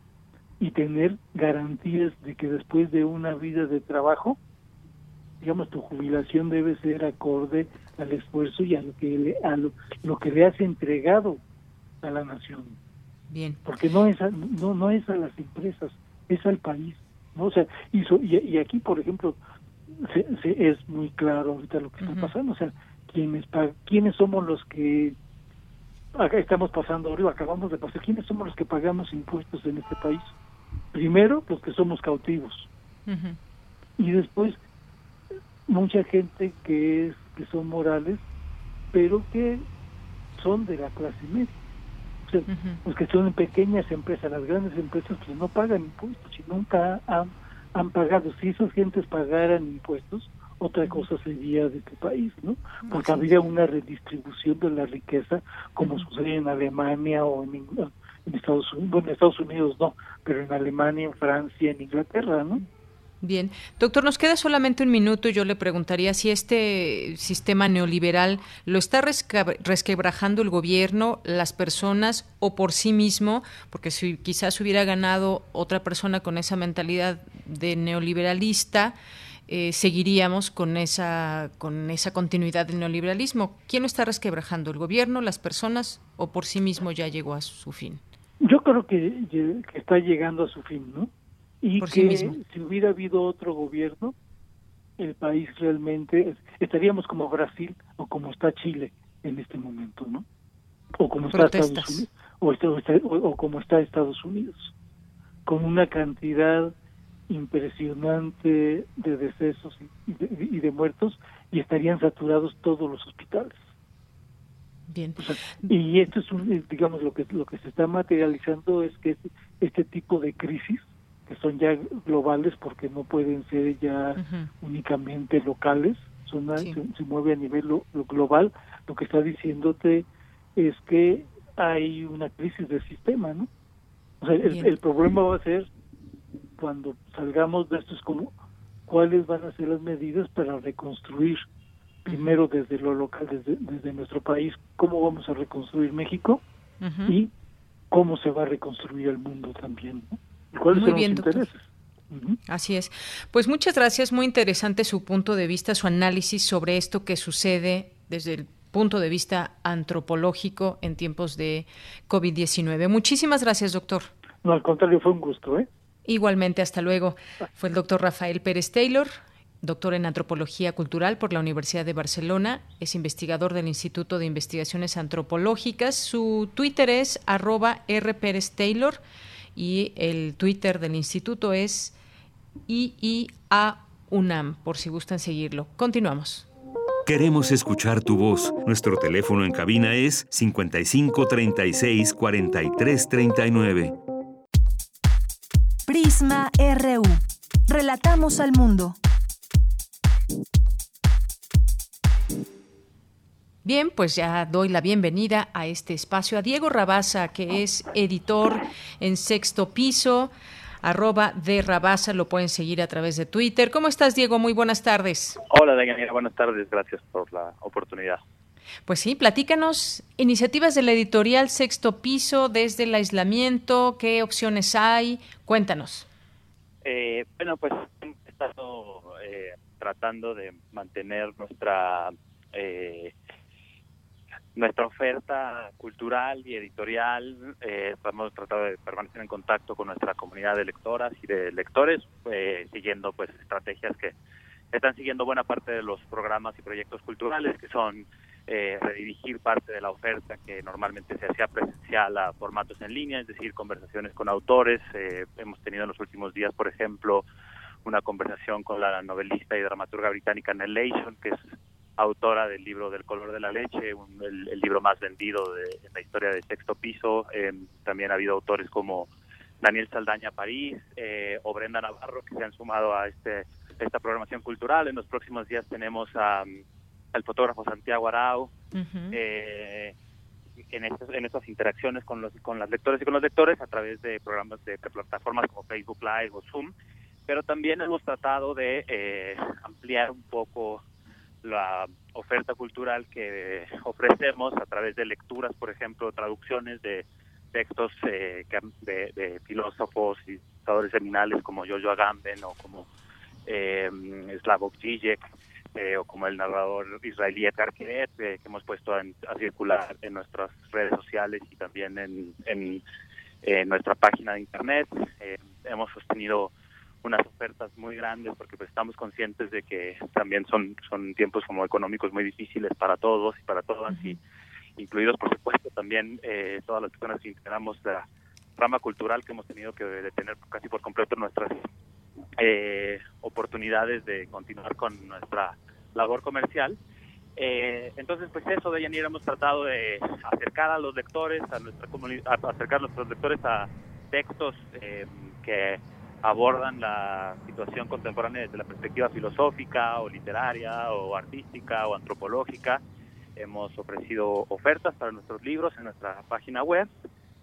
y tener garantías de que después de una vida de trabajo, digamos, tu jubilación debe ser acorde al esfuerzo y a lo que le, a lo, que le has entregado a la nación. Bien. Porque no es no no es a las empresas, es al país. ¿No? O sea, y, y, aquí, por ejemplo, se, es muy claro ahorita lo que está pasando, o sea, quiénes, quiénes somos los que acá estamos pasando ahora, acabamos de pasar, quiénes somos los que pagamos impuestos en este país. Primero, los que somos cautivos. Y después, mucha gente que es que son morales, pero que son de la clase media los que son pequeñas empresas, las grandes empresas que no pagan impuestos y nunca han, han pagado. Si esas gentes pagaran impuestos, otra cosa sería de este país, ¿no? Porque habría una redistribución de la riqueza como sucede en Alemania o en, en Estados Unidos, bueno, en Estados Unidos no, pero en Alemania, en Francia, en Inglaterra, ¿no? Bien, doctor, nos queda solamente un minuto yo le preguntaría si este sistema neoliberal lo está resquebrajando el gobierno, las personas o por sí mismo, porque si quizás hubiera ganado otra persona con esa mentalidad de neoliberalista, eh, seguiríamos con esa, con esa continuidad del neoliberalismo. ¿Quién lo está resquebrajando? ¿El gobierno, las personas o por sí mismo ya llegó a su fin? Yo creo que está llegando a su fin, ¿no? Y que si hubiera habido otro gobierno, el país realmente estaríamos como Brasil o como está Chile en este momento, ¿no? o como está Estados Unidos o, o como está Estados Unidos con una cantidad impresionante de decesos y de, muertos y estarían saturados todos los hospitales. Bien. y esto es un, digamos lo que lo que se está materializando es que este, este tipo de crisis que son ya globales porque no pueden ser ya únicamente locales, son se, mueve a nivel global, lo que está diciéndote es que hay una crisis del sistema, ¿no? O sea, el, problema va a ser cuando salgamos de esto es como cuáles van a ser las medidas para reconstruir primero desde lo local, desde, desde nuestro país, cómo vamos a reconstruir México y cómo se va a reconstruir el mundo también. ¿Cuáles son los intereses? Así es. Pues muchas gracias, muy interesante su punto de vista, su análisis sobre esto que sucede desde el punto de vista antropológico en tiempos de COVID-19. Muchísimas gracias, doctor. No, al contrario, fue un gusto. ¿eh? Igualmente, hasta luego. Fue el doctor Rafael Pérez Taylor, doctor en antropología cultural por la Universidad de Barcelona, es investigador del Instituto de Investigaciones Antropológicas. Su Twitter es arroba R. Y el Twitter del instituto es IIAUNAM, por si gustan seguirlo. Continuamos. Queremos escuchar tu voz. Nuestro teléfono en cabina es 55 36 43 39. Prisma RU. Relatamos al mundo. Bien, pues ya doy la bienvenida a este espacio a Diego Rabasa, que es editor en sexto piso arroba de Rabasa, lo pueden seguir a través de Twitter. ¿Cómo estás, Diego? Muy buenas tardes. Hola, Daniela, buenas tardes, gracias por la oportunidad. Pues sí, platícanos iniciativas de la editorial Sexto Piso desde el aislamiento, qué opciones hay, cuéntanos. Eh, bueno, pues hemos estado eh, tratando de mantener nuestra eh, nuestra oferta cultural y editorial, eh, hemos tratado de permanecer en contacto con nuestra comunidad de lectoras y de lectores, eh, siguiendo pues estrategias que están siguiendo buena parte de los programas y proyectos culturales, que son eh, redirigir parte de la oferta que normalmente se hacía presencial a formatos en línea, es decir, conversaciones con autores. Eh, hemos tenido en los últimos días, por ejemplo, una conversación con la novelista y dramaturga británica Nell que es autora del libro Del color de la leche, el, libro más vendido de, en la historia de Sexto Piso. Eh, también ha habido autores como Daniel Saldaña París eh, o Brenda Navarro que se han sumado a este esta programación cultural. En los próximos días tenemos a, al fotógrafo Santiago Arau. Eh, en estas, en estas interacciones con los con las lectores y con los lectores a través de programas de, plataformas como Facebook Live o Zoom pero también hemos tratado de ampliar un poco la oferta cultural que ofrecemos a través de lecturas, por ejemplo, traducciones de textos eh, de, filósofos y pensadores seminales como Jojo Agamben o como eh, Slavoj Žižek eh, o como el narrador israelí Edgar Keret, eh, que hemos puesto a circular en nuestras redes sociales y también en, en, en nuestra página de internet. hemos sostenido unas ofertas muy grandes porque pues estamos conscientes de que también son son tiempos como económicos muy difíciles para todos y para todas y incluidos por supuesto también eh, todas las personas que integramos la rama cultural que hemos tenido que detener casi por completo nuestras eh, oportunidades de continuar con nuestra labor comercial. Eh, entonces, pues eso, de Yanira, hemos tratado de acercar a los lectores, a nuestra comunidad, acercar a nuestros lectores a textos eh, que abordan la situación contemporánea desde la perspectiva filosófica o literaria o artística o antropológica. Hemos ofrecido ofertas para nuestros libros en nuestra página web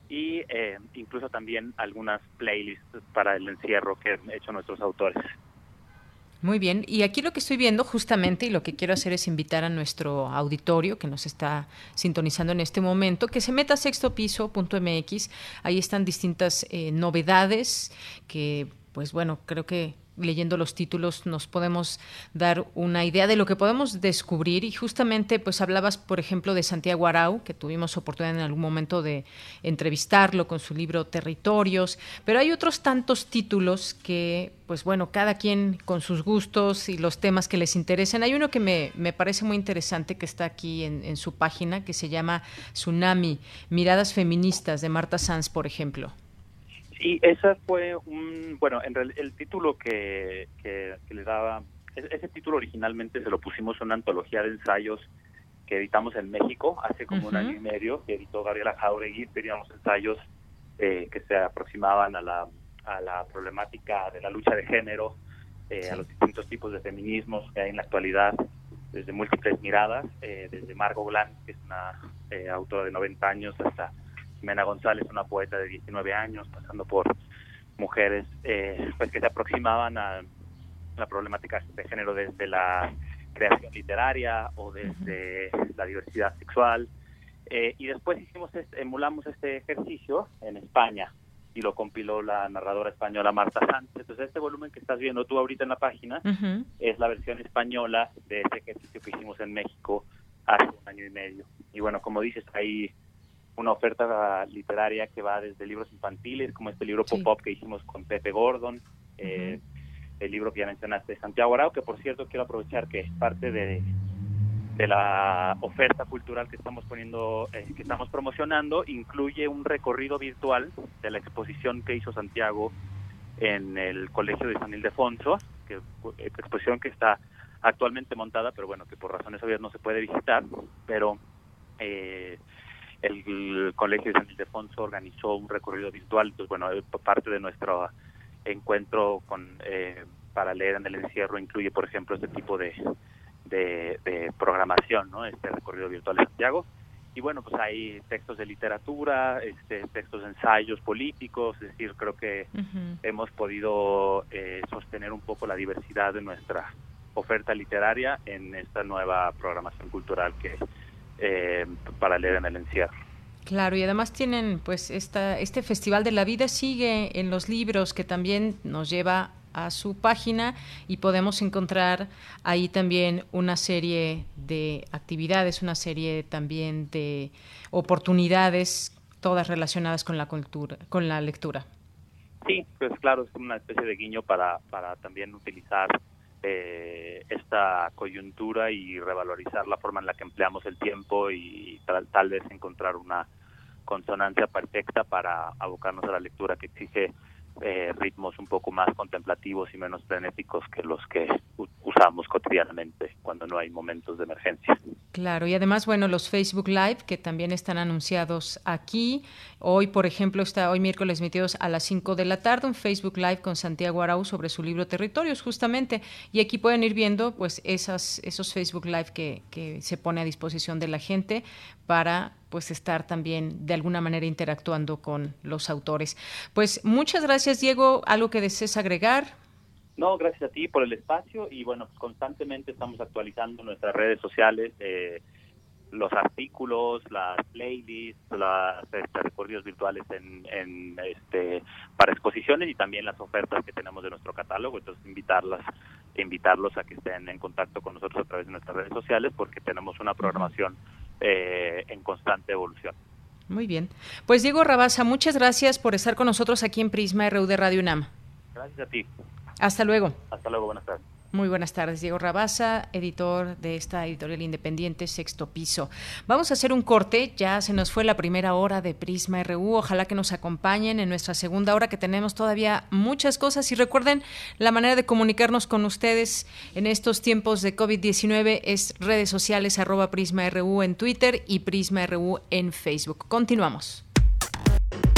y eh, incluso también algunas playlists para el encierro que han hecho nuestros autores. Muy bien, y aquí lo que estoy viendo justamente y lo que quiero hacer es invitar a nuestro auditorio que nos está sintonizando en este momento que se meta a sextopiso.mx, ahí están distintas eh, novedades que pues bueno, creo que leyendo los títulos nos podemos dar una idea de lo que podemos descubrir. Y justamente pues hablabas por ejemplo de Santiago Arau que tuvimos oportunidad en algún momento de entrevistarlo con su libro Territorios. Pero hay otros tantos títulos que pues bueno cada quien con sus gustos y los temas que les interesen. Hay uno que me, me parece muy interesante que está aquí en, en su página que se llama Tsunami miradas feministas de Marta Sanz por ejemplo Sí, esa fue un, bueno, en el título que, que, le daba, ese título originalmente se lo pusimos en una antología de ensayos que editamos en México hace como un año y medio, que editó Gabriela Jauregui, teníamos ensayos eh, que se aproximaban a la, a la problemática de la lucha de género, eh, a los distintos tipos de feminismos que hay en la actualidad, desde múltiples miradas, eh, desde Margot Blanc, que es una autora de 90 años, hasta Mena González, una poeta de 19 años, pasando por mujeres eh, pues que se aproximaban a la problemática de género desde la creación literaria o desde la diversidad sexual. Eh, y después hicimos este, emulamos este ejercicio en España y lo compiló la narradora española Marta Sánchez. Entonces este volumen que estás viendo tú ahorita en la página es la versión española de ese ejercicio que hicimos en México hace un año y medio. Y bueno, como dices, ahí una oferta literaria que va desde libros infantiles, como este libro pop-up que hicimos con Pepe Gordon, eh, el libro que ya mencionaste, Santiago Arau, que por cierto quiero aprovechar que es parte de, de la oferta cultural que estamos poniendo, eh, que estamos promocionando, incluye un recorrido virtual de la exposición que hizo Santiago en el Colegio de San Ildefonso, que exposición que está actualmente montada, pero bueno, que por razones obvias no se puede visitar, pero eh, el Colegio de San Ildefonso organizó un recorrido virtual, pues bueno, eh, parte de nuestro encuentro con eh, para leer en el encierro incluye, por ejemplo, este tipo de, de, programación, ¿no? Este recorrido virtual de Santiago. Y bueno, pues hay textos de literatura, este, textos de ensayos políticos, es decir, creo que hemos podido eh, sostener un poco la diversidad de nuestra oferta literaria en esta nueva programación cultural que eh, para leer en el encierro. Claro, y además tienen, pues, esta, este Festival de la Vida sigue en los libros que también nos lleva a su página y podemos encontrar ahí también una serie de actividades, una serie también de oportunidades, todas relacionadas con la cultura, con la lectura. Sí, pues claro, es una especie de guiño para, para también utilizar eh, esta coyuntura y revalorizar la forma en la que empleamos el tiempo y tal, vez encontrar una consonancia perfecta para abocarnos a la lectura que exige eh, ritmos un poco más contemplativos y menos frenéticos que los que usamos cotidianamente cuando no hay momentos de emergencia. Claro, y además, bueno, los Facebook Live que también están anunciados aquí. Hoy, por ejemplo, está hoy miércoles 22 a las 5 de la tarde un Facebook Live con Santiago Arau sobre su libro Territorios, justamente. Y aquí pueden ir viendo pues esas, esos Facebook Live que, que se pone a disposición de la gente para pues estar también de alguna manera interactuando con los autores. Pues muchas gracias, Diego. ¿Algo que desees agregar? No, gracias a ti por el espacio y bueno, pues, constantemente estamos actualizando nuestras redes sociales, eh, los artículos, las playlists, los este, recorridos virtuales en, en, este, para exposiciones y también las ofertas que tenemos de nuestro catálogo. Entonces, invitarlas, invitarlos a que estén en contacto con nosotros a través de nuestras redes sociales porque tenemos una programación eh, en constante evolución. Muy bien. Pues Diego Rabasa, muchas gracias por estar con nosotros aquí en Prisma RU de Radio UNAM. Gracias a ti. Hasta luego. Hasta luego, buenas tardes. Muy buenas tardes, Diego Rabasa, editor de esta editorial independiente Sexto Piso. Vamos a hacer un corte, ya se nos fue la primera hora de Prisma RU, ojalá que nos acompañen en nuestra segunda hora que tenemos todavía muchas cosas y recuerden la manera de comunicarnos con ustedes en estos tiempos de COVID-19 es redes sociales arroba Prisma RU en Twitter y Prisma RU en Facebook. Continuamos.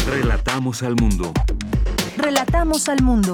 Relatamos al mundo. Relatamos al mundo.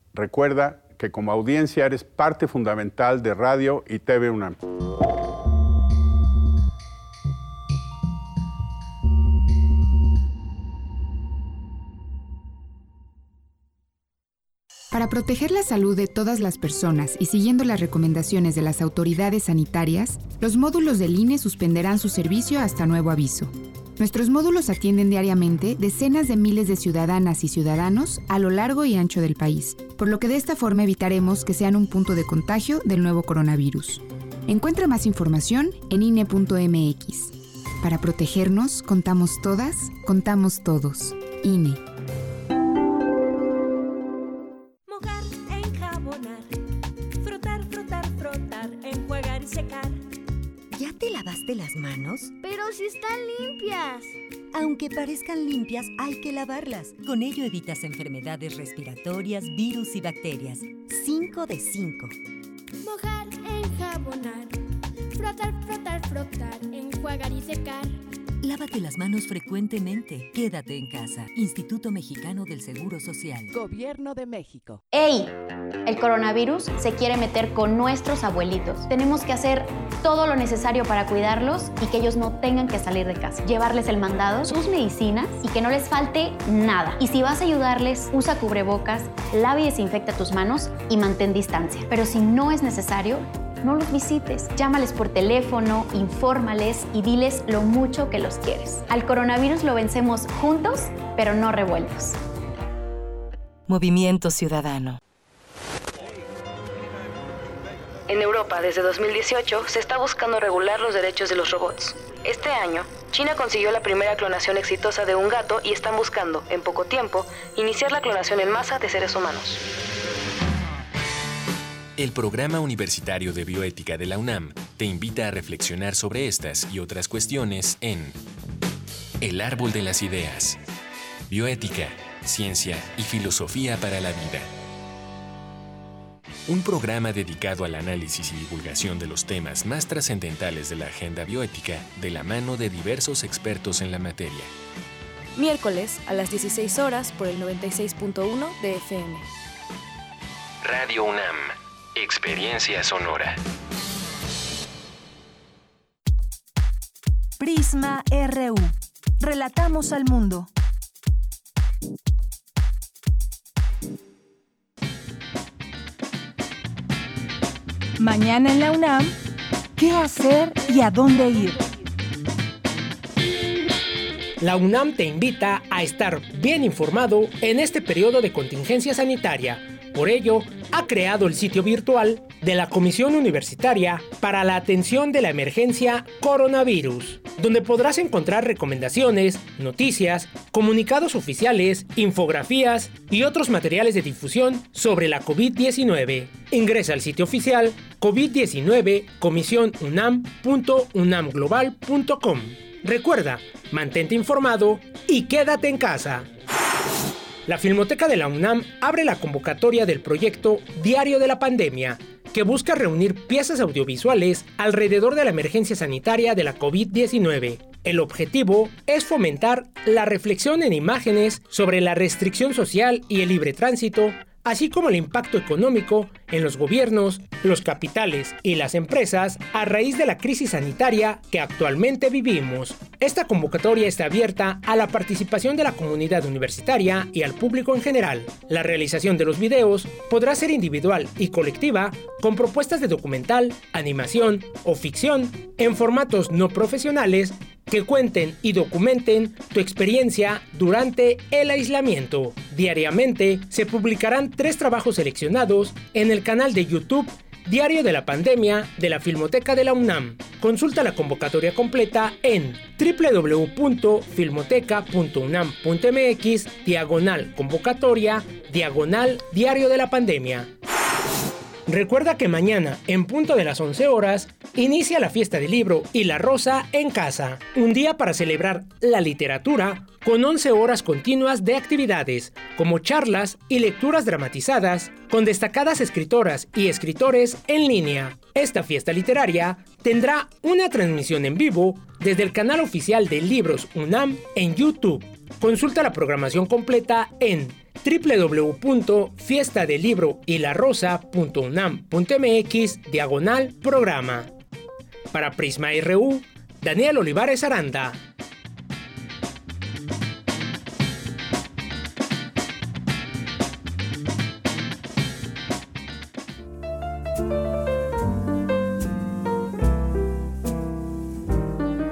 Recuerda que como audiencia eres parte fundamental de Radio y TV UNAM. Para proteger la salud de todas las personas y siguiendo las recomendaciones de las autoridades sanitarias, los módulos del INE suspenderán su servicio hasta nuevo aviso. Nuestros módulos atienden diariamente decenas de miles de ciudadanas y ciudadanos a lo largo y ancho del país, por lo que de esta forma evitaremos que sean un punto de contagio del nuevo coronavirus. Encuentra más información en INE.mx. Para protegernos, contamos todas, contamos todos. INE. lavaste las manos? Pero si están limpias. Aunque parezcan limpias, hay que lavarlas. Con ello evitas enfermedades respiratorias, virus y bacterias. 5 de 5. Mojar, enjabonar. Frotar, frotar, frotar. Enjuagar y secar. Lávate las manos frecuentemente. Quédate en casa. Instituto Mexicano del Seguro Social. Gobierno de México. ¡Ey! El coronavirus se quiere meter con nuestros abuelitos. Tenemos que hacer todo lo necesario para cuidarlos y que ellos no tengan que salir de casa. Llevarles el mandado, sus medicinas y que no les falte nada. Y si vas a ayudarles, usa cubrebocas, lava y desinfecta tus manos y mantén distancia. Pero si no es necesario, no los visites. Llámales por teléfono, infórmales y diles lo mucho que los quieres. Al coronavirus lo vencemos juntos, pero no revueltos. Movimiento Ciudadano. En Europa, desde 2018, se está buscando regular los derechos de los robots. Este año, China consiguió la primera clonación exitosa de un gato y están buscando, en poco tiempo, iniciar la clonación en masa de seres humanos. El Programa Universitario de Bioética de la UNAM te invita a reflexionar sobre estas y otras cuestiones en El Árbol de las Ideas. Bioética, Ciencia y Filosofía para la Vida. Un programa dedicado al análisis y divulgación de los temas más trascendentales de la agenda bioética de la mano de diversos expertos en la materia. Miércoles a las 16 horas por el 96.1 de FM. Radio UNAM, Experiencia Sonora. Prisma RU. Relatamos al mundo. Mañana en la UNAM, ¿qué hacer y a dónde ir? La UNAM te invita a estar bien informado en este periodo de contingencia sanitaria. Por ello, ha creado el sitio virtual de la Comisión Universitaria para la Atención de la Emergencia Coronavirus, donde podrás encontrar recomendaciones, noticias, comunicados oficiales, infografías y otros materiales de difusión sobre la COVID-19. Ingresa al sitio oficial COVID-19 comisionunam.unamglobal.com. Recuerda, mantente informado y quédate en casa. La Filmoteca de la UNAM abre la convocatoria del proyecto Diario de la Pandemia, que busca reunir piezas audiovisuales alrededor de la emergencia sanitaria de la COVID-19. El objetivo es fomentar la reflexión en imágenes sobre la restricción social y el libre tránsito, así como el impacto económico en los gobiernos, los capitales y las empresas a raíz de la crisis sanitaria que actualmente vivimos. Esta convocatoria está abierta a la participación de la comunidad universitaria y al público en general. La realización de los videos podrá ser individual y colectiva con propuestas de documental, animación o ficción en formatos no profesionales que cuenten y documenten tu experiencia durante el aislamiento. Diariamente se publicarán tres trabajos seleccionados en el canal de YouTube Diario de la Pandemia de la Filmoteca de la UNAM. Consulta la convocatoria completa en www.filmoteca.unam.mx, diagonal convocatoria, diagonal diario de la pandemia. Recuerda que mañana, en punto de las 11 horas, inicia la fiesta del libro y la rosa en casa. Un día para celebrar la literatura con 11 horas continuas de actividades, como charlas y lecturas dramatizadas, con destacadas escritoras y escritores en línea. Esta fiesta literaria tendrá una transmisión en vivo desde el canal oficial de Libros UNAM en YouTube. Consulta la programación completa en www.fiestadelibroylarosa.unam.mx diagonal programa. Para Prisma RU, Daniel Olivares Aranda.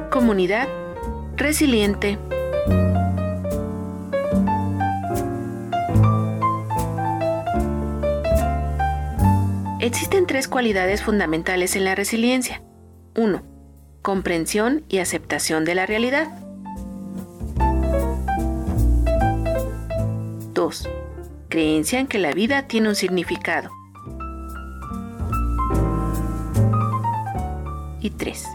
Comunidad resiliente. Existen tres cualidades fundamentales en la resiliencia. 1. Comprensión y aceptación de la realidad. 2. Creencia en que la vida tiene un significado. Y 3.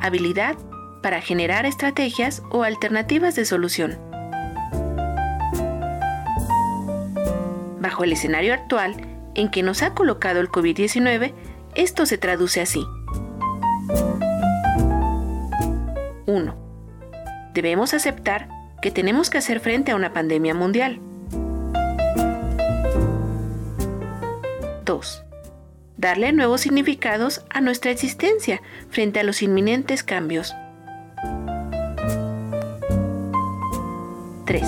Habilidad para generar estrategias o alternativas de solución. Bajo el escenario actual, en que nos ha colocado el COVID-19, esto se traduce así. 1. Debemos aceptar que tenemos que hacer frente a una pandemia mundial. 2. Darle nuevos significados a nuestra existencia frente a los inminentes cambios. 3.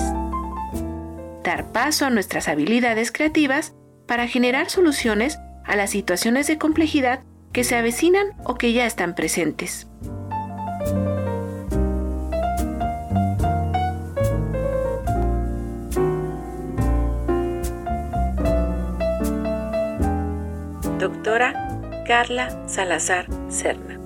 Dar paso a nuestras habilidades creativas para generar soluciones a las situaciones de complejidad que se avecinan o que ya están presentes. Doctora Carla Salazar Cerna.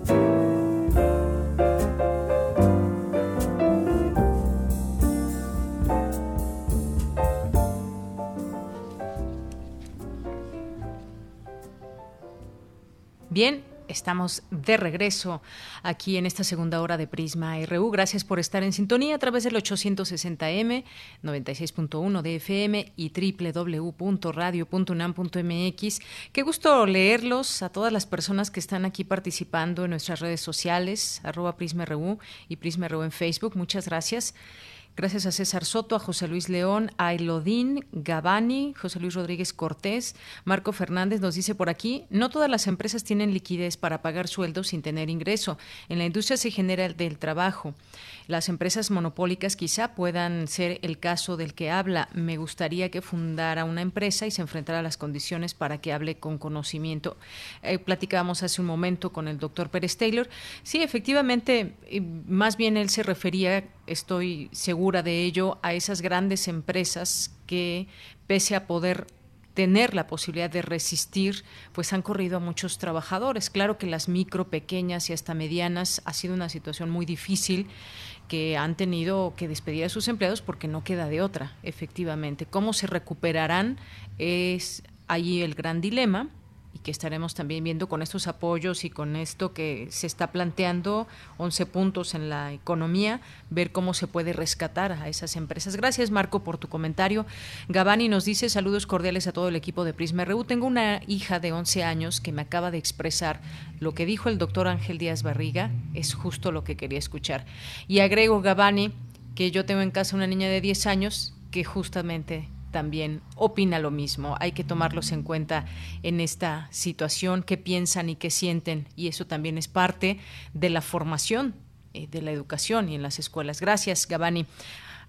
Bien, Estamos de regreso aquí en esta segunda hora de Prisma RU. Gracias por estar en sintonía a través del 860M, 96.1 de FM y www.radio.unam.mx. Qué gusto leerlos a todas las personas que están aquí participando en nuestras redes sociales, arroba Prisma RU y Prisma RU en Facebook. Muchas gracias. Gracias a César Soto, a José Luis León, a Elodín Gabani, José Luis Rodríguez Cortés, Marco Fernández nos dice por aquí, no todas las empresas tienen liquidez para pagar sueldos sin tener ingreso. En la industria se genera el del trabajo. Las empresas monopólicas quizá puedan ser el caso del que habla. Me gustaría que fundara una empresa y se enfrentara a las condiciones para que hable con conocimiento. Eh, platicábamos hace un momento con el doctor Pérez Taylor. Sí, efectivamente, más bien él se refería, estoy segura de ello, a esas grandes empresas que, pese a poder tener la posibilidad de resistir, pues han corrido a muchos trabajadores. Claro que las micro, pequeñas y hasta medianas ha sido una situación muy difícil que han tenido que despedir a sus empleados porque no queda de otra, efectivamente. ¿Cómo se recuperarán? Es ahí el gran dilema y que estaremos también viendo con estos apoyos y con esto que se está planteando, 11 puntos en la economía, ver cómo se puede rescatar a esas empresas. Gracias, Marco, por tu comentario. Gabani nos dice saludos cordiales a todo el equipo de Prisma RU. Tengo una hija de 11 años que me acaba de expresar lo que dijo el doctor Ángel Díaz Barriga, es justo lo que quería escuchar. Y agrego, Gabani, que yo tengo en casa una niña de 10 años que justamente también opina lo mismo. Hay que tomarlos en cuenta en esta situación, qué piensan y qué sienten. Y eso también es parte de la formación eh, de la educación y en las escuelas. Gracias, Gabani.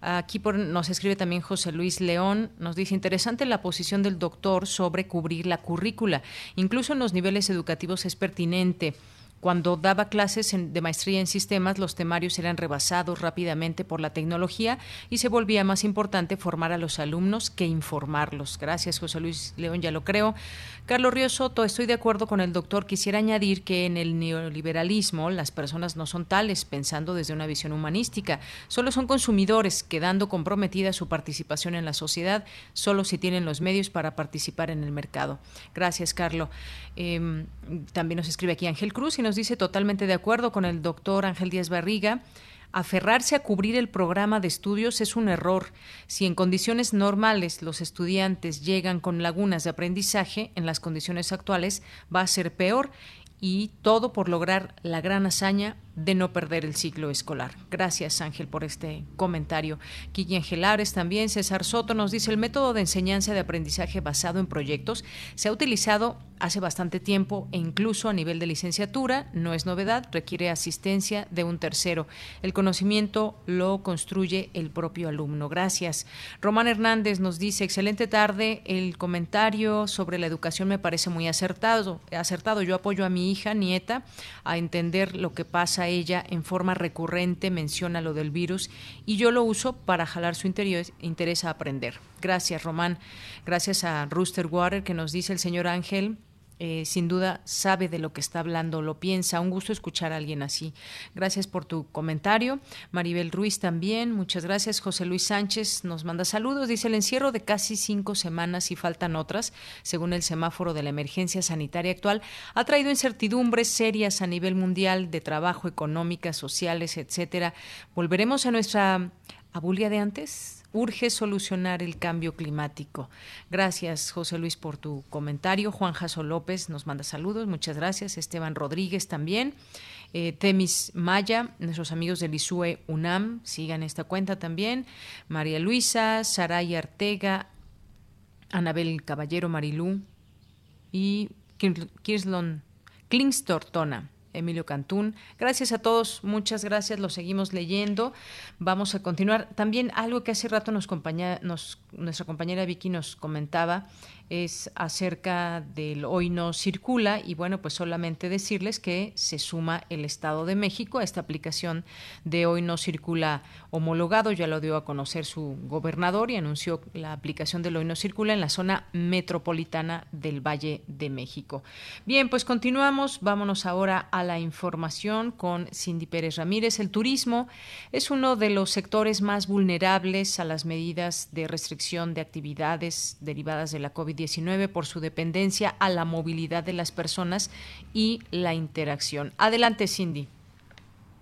Aquí nos escribe también José Luis León, nos dice interesante la posición del doctor sobre cubrir la currícula. Incluso en los niveles educativos es pertinente Cuando daba clases de maestría en sistemas, los temarios eran rebasados rápidamente por la tecnología y se volvía más importante formar a los alumnos que informarlos. Gracias, José Luis León, ya lo creo. Carlos Río Soto, estoy de acuerdo con el doctor. Quisiera añadir que en el neoliberalismo las personas no son tales, pensando desde una visión humanística. Solo son consumidores, quedando comprometida su participación en la sociedad, solo si tienen los medios para participar en el mercado. Gracias, Carlos. Em, también nos escribe aquí Ángel Cruz y nos dice totalmente de acuerdo con el doctor Ángel Díaz Barriga. Aferrarse a cubrir el programa de estudios es un error. Si en condiciones normales los estudiantes llegan con lagunas de aprendizaje, en las condiciones actuales va a ser peor y todo por lograr la gran hazaña de no perder el ciclo escolar. Gracias, Ángel, por este comentario. Kiki Angelares también, César Soto nos dice, el método de enseñanza de aprendizaje basado en proyectos se ha utilizado hace bastante tiempo e incluso a nivel de licenciatura, no es novedad, requiere asistencia de un tercero. El conocimiento lo construye el propio alumno. Gracias. Román Hernández nos dice, excelente tarde, el comentario sobre la educación me parece muy acertado. acertado. Yo apoyo a mi hija, nieta, a entender lo que pasa ella en forma recurrente menciona lo del virus y yo lo uso para jalar su interés a aprender. Gracias, Román. Gracias a Rooster Water que nos dice el señor Ángel eh, sin duda sabe de lo que está hablando, lo piensa. Un gusto escuchar a alguien así. Gracias por tu comentario. Maribel Ruiz también, muchas gracias. José Luis Sánchez nos manda saludos. Dice el encierro de casi cinco semanas y faltan otras, según el semáforo de la emergencia sanitaria actual, ha traído incertidumbres serias a nivel mundial de trabajo, económicas, sociales, etcétera. Volveremos a nuestra abulia de antes urge solucionar el cambio climático. Gracias, José Luis, por tu comentario. Juan Jaso López nos manda saludos, muchas gracias. Esteban Rodríguez también. Eh, Temis Maya, nuestros amigos del ISUE UNAM, sigan esta cuenta también. María Luisa, Saray Artega, Anabel Caballero Marilú y Kirslon Klingstortona. Emilio Cantún. Gracias a todos, muchas gracias, lo seguimos leyendo. Vamos a continuar. También algo que hace rato nos, nos nuestra compañera Vicky nos comentaba es acerca del hoy no circula y bueno, pues solamente decirles que se suma el Estado de México a esta aplicación de hoy no circula homologado, ya lo dio a conocer su gobernador y anunció la aplicación del hoy no circula en la zona metropolitana del Valle de México. Bien, pues continuamos, vámonos ahora a la información con Cindy Pérez Ramírez. El turismo es uno de los sectores más vulnerables a las medidas de restricción de actividades derivadas de la COVID por su dependencia a la movilidad de las personas y la interacción. Adelante, Cindy.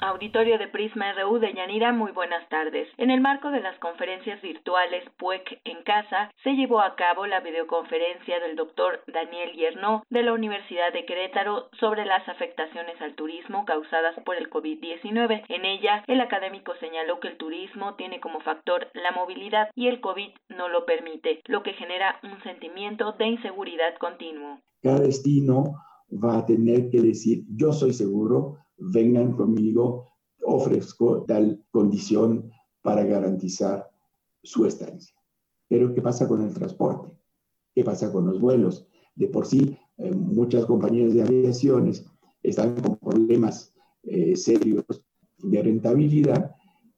Auditorio de Prisma RU de Yanira, muy buenas tardes. En el marco de las conferencias virtuales PUEC en casa, se llevó a cabo la videoconferencia del doctor Daniel Yernó de la Universidad de Querétaro sobre las afectaciones al turismo causadas por el COVID-19. En ella, el académico señaló que el turismo tiene como factor la movilidad y el COVID no lo permite, lo que genera un sentimiento de inseguridad continuo. Cada destino va a tener que decir, yo soy seguro, vengan conmigo, ofrezco tal condición para garantizar su estancia. Pero ¿qué pasa con el transporte? ¿Qué pasa con los vuelos? De por sí, eh, muchas compañías de aviaciones están con problemas eh, serios de rentabilidad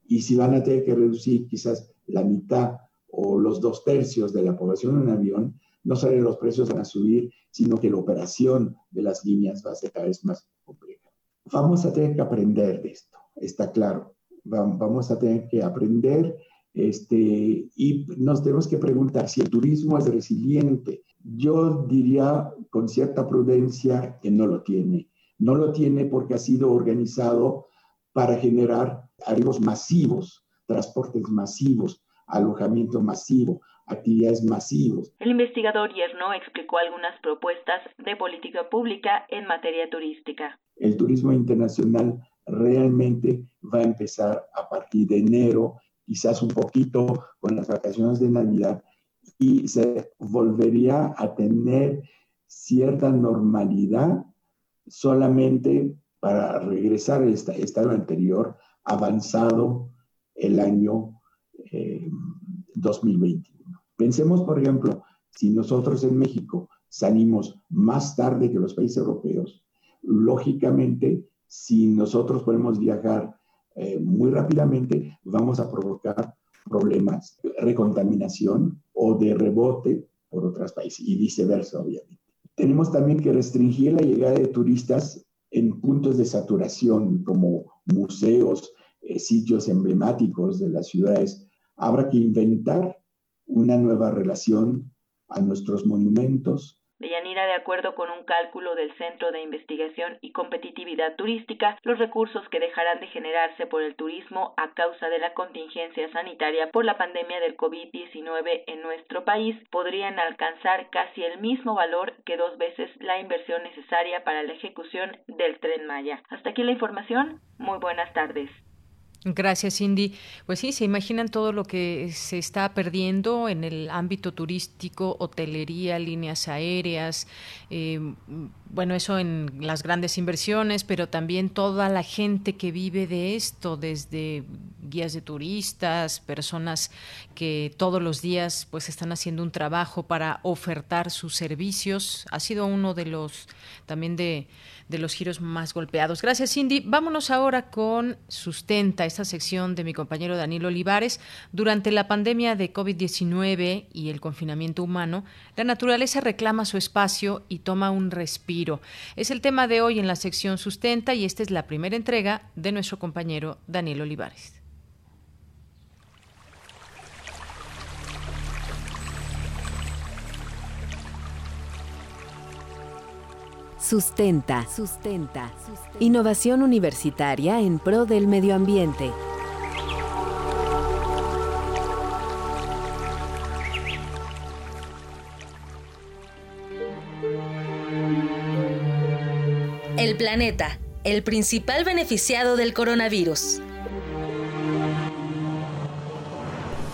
y si van a tener que reducir quizás la mitad o los dos tercios de la población en avión, no solo los precios van a subir, sino que la operación de las líneas va a ser cada vez más. Vamos a tener que aprender de esto, está claro. Vamos a tener que aprender este, y nos tenemos que preguntar si el turismo es resiliente. Yo diría con cierta prudencia que no lo tiene. No lo tiene porque ha sido organizado para generar arribos masivos, transportes masivos, alojamiento masivo, actividades masivos. El investigador Yerno explicó algunas propuestas de política pública en materia turística. El turismo internacional realmente va a empezar a partir de enero, quizás un poquito con las vacaciones de Navidad, y se volvería a tener cierta normalidad solamente para regresar al estado anterior avanzado el año 2021. Pensemos, por ejemplo, si nosotros en México salimos más tarde que los países europeos, lógicamente, si nosotros podemos viajar eh, muy rápidamente, vamos a provocar problemas de recontaminación o de rebote por otros países y viceversa, obviamente. Tenemos también que restringir la llegada de turistas en puntos de saturación como museos, eh, sitios emblemáticos de las ciudades. Habrá que inventar una nueva relación a nuestros monumentos, Deyanira, de acuerdo con un cálculo del Centro de Investigación y Competitividad Turística, los recursos que dejarán de generarse por el turismo a causa de la contingencia sanitaria por la pandemia del COVID-19 en nuestro país podrían alcanzar casi el mismo valor que dos veces la inversión necesaria para la ejecución del tren Maya. Hasta aquí la información. Muy buenas tardes. Gracias, Cindy. Pues sí, se imaginan todo lo que se está perdiendo en el ámbito turístico, hotelería, líneas aéreas, eh, bueno, eso en las grandes inversiones, pero también toda la gente que vive de esto, desde guías de turistas, personas que todos los días pues están haciendo un trabajo para ofertar sus servicios. Ha sido uno de los también de de los giros más golpeados. Gracias, Cindy. Vámonos ahora con Sustenta, esta sección de mi compañero Daniel Olivares. Durante la pandemia de COVID-19 y el confinamiento humano, la naturaleza reclama su espacio y toma un respiro. Es el tema de hoy en la sección Sustenta y esta es la primera entrega de nuestro compañero Daniel Olivares. Sustenta. Sustenta. Innovación universitaria en pro del medio ambiente. El planeta, el principal beneficiado del coronavirus.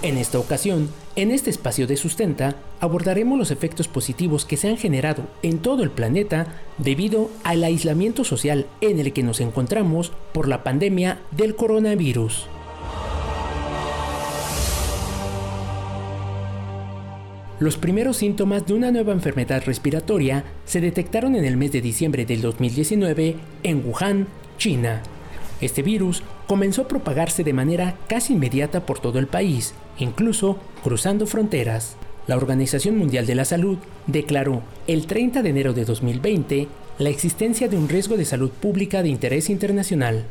En esta ocasión, en este espacio de Sustenta abordaremos los efectos positivos que se han generado en todo el planeta debido al aislamiento social en el que nos encontramos por la pandemia del coronavirus. Los primeros síntomas de una nueva enfermedad respiratoria se detectaron en el mes de diciembre del 2019 en Wuhan, China. Este virus comenzó a propagarse de manera casi inmediata por todo el país incluso cruzando fronteras. La Organización Mundial de la Salud declaró el 30 de enero de 2020 la existencia de un riesgo de salud pública de interés internacional.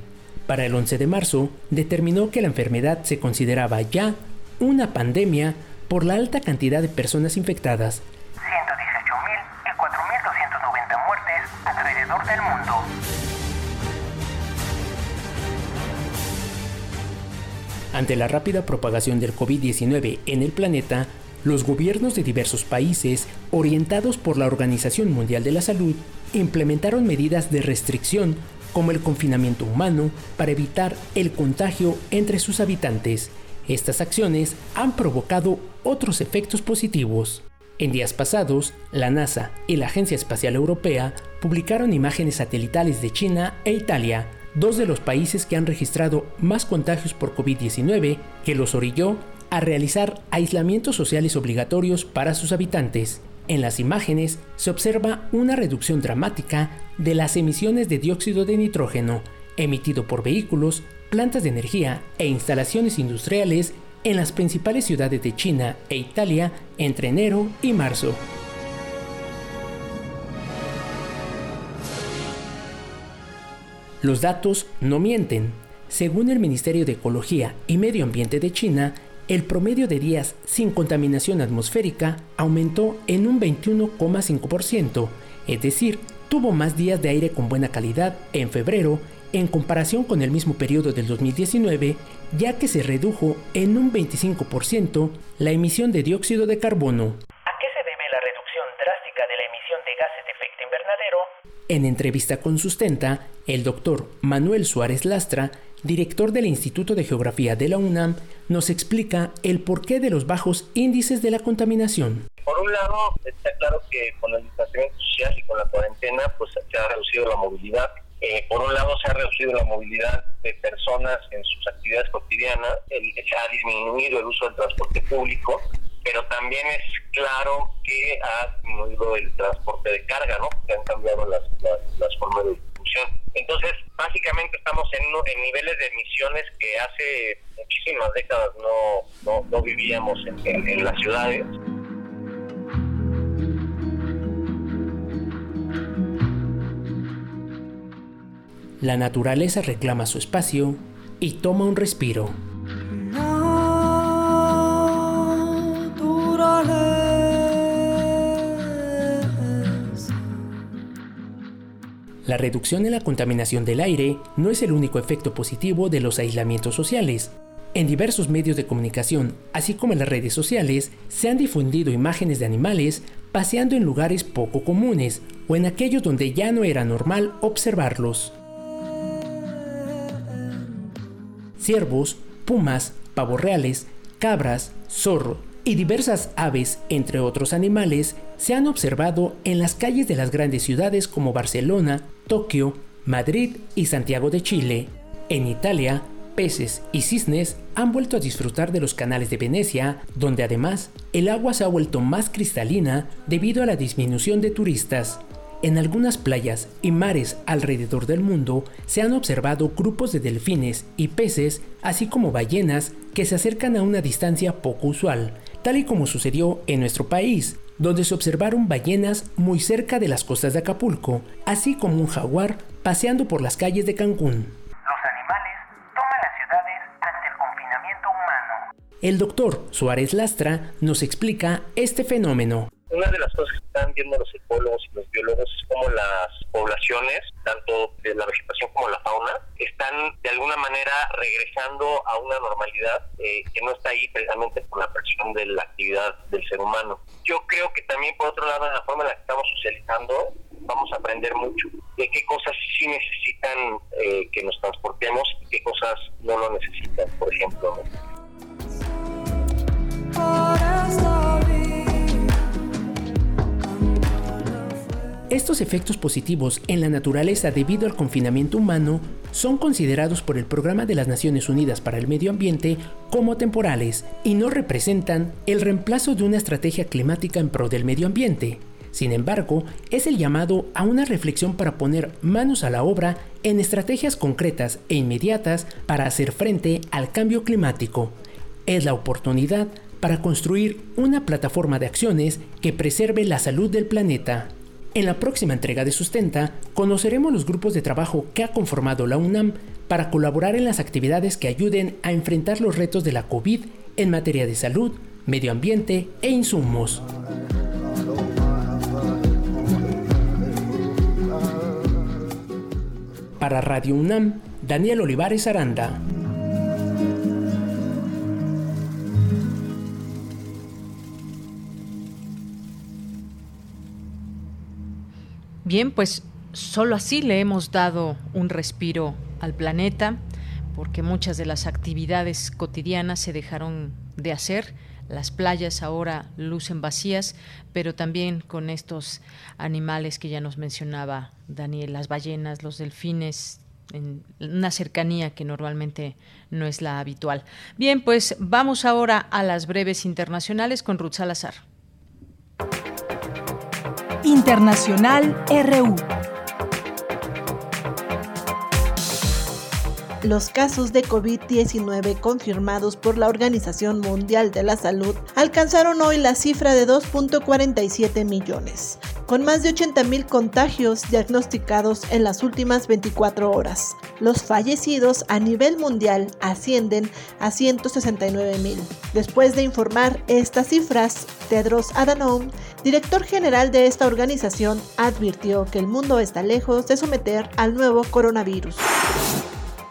Para el 11 de marzo, determinó que la enfermedad se consideraba ya una pandemia por la alta cantidad de personas infectadas. 118.000 y 4.290 muertes alrededor del mundo. Ante la rápida propagación del COVID-19 en el planeta, los gobiernos de diversos países, orientados por la Organización Mundial de la Salud, implementaron medidas de restricción como el confinamiento humano para evitar el contagio entre sus habitantes. Estas acciones han provocado otros efectos positivos. En días pasados, la NASA y la Agencia Espacial Europea publicaron imágenes satelitales de China e Italia dos de los países que han registrado más contagios por COVID-19, que los orilló a realizar aislamientos sociales obligatorios para sus habitantes. En las imágenes se observa una reducción dramática de las emisiones de dióxido de nitrógeno emitido por vehículos, plantas de energía e instalaciones industriales en las principales ciudades de China e Italia entre enero y marzo. Los datos no mienten. Según el Ministerio de Ecología y Medio Ambiente de China, el promedio de días sin contaminación atmosférica aumentó en un 21,5%, es decir, tuvo más días de aire con buena calidad en febrero en comparación con el mismo periodo del 2019, ya que se redujo en un 25% la emisión de dióxido de carbono. ¿A qué se debe la reducción drástica de la emisión de gases de efecto invernadero? En entrevista con Sustenta, el doctor Manuel Suárez Lastra, director del Instituto de Geografía de la UNAM, nos explica el porqué de los bajos índices de la contaminación. Por un lado, está claro que con el distanciamiento social y con la cuarentena, pues se ha reducido la movilidad. Eh, por un lado, se ha reducido la movilidad de personas en sus actividades cotidianas, se ha disminuido el uso del transporte público, pero también es claro que ha disminuido el transporte de carga, ¿no? Que han cambiado las, las, formas de, producción. Entonces, básicamente estamos en, en niveles de emisiones que hace muchísimas décadas no, no, vivíamos en, en las ciudades. La naturaleza reclama su espacio y toma un respiro. La reducción en la contaminación del aire no es el único efecto positivo de los aislamientos sociales. En diversos medios de comunicación, así como en las redes sociales, se han difundido imágenes de animales paseando en lugares poco comunes o en aquellos donde ya no era normal observarlos. Ciervos, pumas, pavos reales, cabras, zorro y diversas aves, entre otros animales, se han observado en las calles de las grandes ciudades como Barcelona, Tokio, Madrid y Santiago de Chile. En Italia, peces y cisnes han vuelto a disfrutar de los canales de Venecia, donde además el agua se ha vuelto más cristalina debido a la disminución de turistas. En algunas playas y mares alrededor del mundo se han observado grupos de delfines y peces, así como ballenas, que se acercan a una distancia poco usual, tal y como sucedió en nuestro país, donde se observaron ballenas muy cerca de las costas de Acapulco, así como un jaguar paseando por las calles de Cancún. Los animales toman las ciudades ante el confinamiento humano. El doctor Suárez Lastra nos explica este fenómeno. Una de las cosas que están viendo los ecólogos y los biólogos es cómo las poblaciones, tanto de la vegetación como la fauna, están de alguna manera regresando a una normalidad eh, que no está ahí precisamente por la presión de la actividad del ser humano. Yo creo que también por otro lado en la forma en la que estamos socializando vamos a aprender mucho de qué cosas sí necesitan eh, que nos transportemos y qué cosas no lo necesitan, por ejemplo. Estos efectos positivos en la naturaleza debido al confinamiento humano son considerados por el Programa de las Naciones Unidas para el Medio Ambiente como temporales y no representan el reemplazo de una estrategia climática en pro del medio ambiente. Sin embargo, es el llamado a una reflexión para poner manos a la obra en estrategias concretas e inmediatas para hacer frente al cambio climático. Es la oportunidad para construir una plataforma de acciones que preserve la salud del planeta. En la próxima entrega de Sustenta, conoceremos los grupos de trabajo que ha conformado la UNAM para colaborar en las actividades que ayuden a enfrentar los retos de la COVID en materia de salud, medio ambiente e insumos. Para Radio UNAM, Daniel Olivares Aranda. Bien, pues solo así le hemos dado un respiro al planeta, porque muchas de las actividades cotidianas se dejaron de hacer. Las playas ahora lucen vacías, pero también con estos animales que ya nos mencionaba Daniel, las ballenas, los delfines, en una cercanía que normalmente no es la habitual. Bien, pues vamos ahora a las breves internacionales con Ruth Salazar. Internacional RU. Los casos de COVID-19 confirmados por la Organización Mundial de la Salud alcanzaron hoy la cifra de 2.47 millones, con más de 80.000 contagios diagnosticados en las últimas 24 horas. Los fallecidos a nivel mundial ascienden a 169.000. Después de informar estas cifras, Tedros Adhanom, director general de esta organización, advirtió que el mundo está lejos de someter al nuevo coronavirus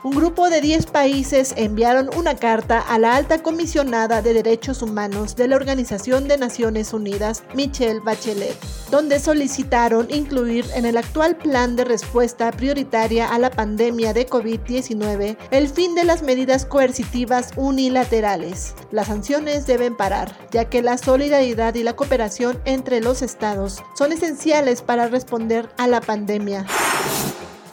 un grupo de 10 países enviaron una carta a la alta comisionada de derechos humanos de la Organización de Naciones Unidas, Michelle Bachelet, donde solicitaron incluir en el actual plan de respuesta prioritaria a la pandemia de COVID-19 el fin de las medidas coercitivas unilaterales. Las sanciones deben parar, ya que la solidaridad y la cooperación entre los estados son esenciales para responder a la pandemia.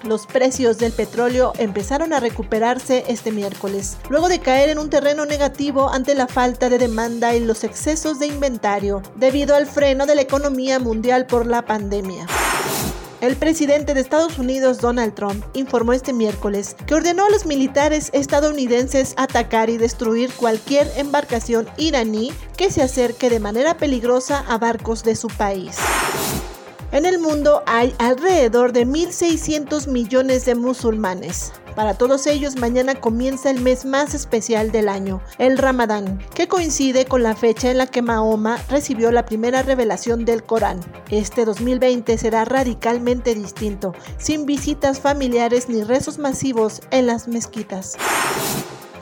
Los precios del petróleo empezaron a recuperarse este miércoles, luego de caer en un terreno negativo ante la falta de demanda y los excesos de inventario, debido al freno de la economía mundial por la pandemia. El presidente de Estados Unidos, Donald Trump, informó este miércoles que ordenó a los militares estadounidenses atacar y destruir cualquier embarcación iraní que se acerque de manera peligrosa a barcos de su país. En el mundo hay alrededor de 1.600 millones de musulmanes. Para todos ellos, mañana comienza el mes más especial del año, el Ramadán, que coincide con la fecha en la que Mahoma recibió la primera revelación del Corán. Este 2020 será radicalmente distinto, sin visitas familiares ni rezos masivos en las mezquitas.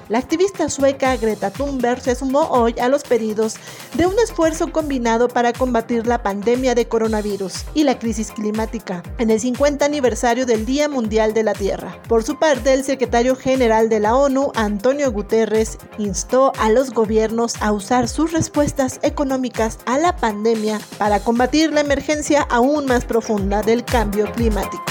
La activista sueca Greta Thunberg se sumó hoy a los pedidos de un esfuerzo combinado para combatir la pandemia de coronavirus y la crisis climática en el 50 aniversario del Día Mundial de la Tierra. Por su parte, el secretario general de la ONU, Antonio Guterres, instó a los gobiernos a usar sus respuestas económicas a la pandemia para combatir la emergencia aún más profunda del cambio climático.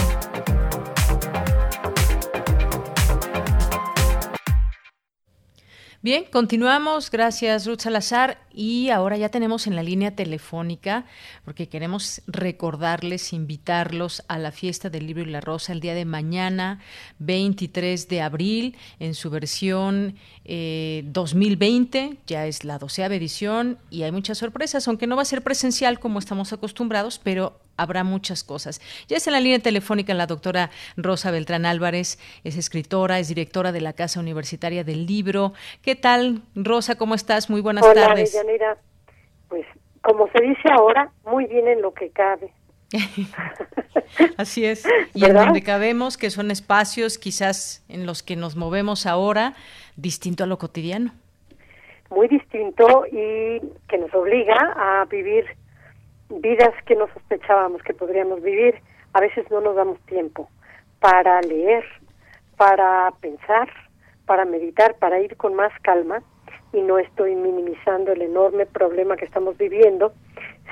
Bien, continuamos. Gracias, Ruth Salazar. Y ahora ya tenemos en la línea telefónica, porque queremos recordarles, invitarlos a la fiesta del libro y la rosa el día de mañana, 23 de abril, en su versión 2020. Eh, ya es la doceava edición y hay muchas sorpresas, aunque no va a ser presencial como estamos acostumbrados, pero habrá muchas cosas. Ya está en la línea telefónica la doctora Rosa Beltrán Álvarez, es escritora, es directora de la Casa Universitaria del Libro. ¿Qué tal, Rosa? ¿Cómo estás? Muy buenas Hola, tardes. Pues, como se dice ahora, muy bien en lo que cabe. [laughs] Así es. Y en donde cabemos, que son espacios quizás en los que nos movemos ahora, distinto a lo cotidiano. Muy distinto y que nos obliga a vivir vidas que no sospechábamos que podríamos vivir. A veces no nos damos tiempo para leer, para pensar, para meditar, para ir con más calma. Y no estoy minimizando el enorme problema que estamos viviendo,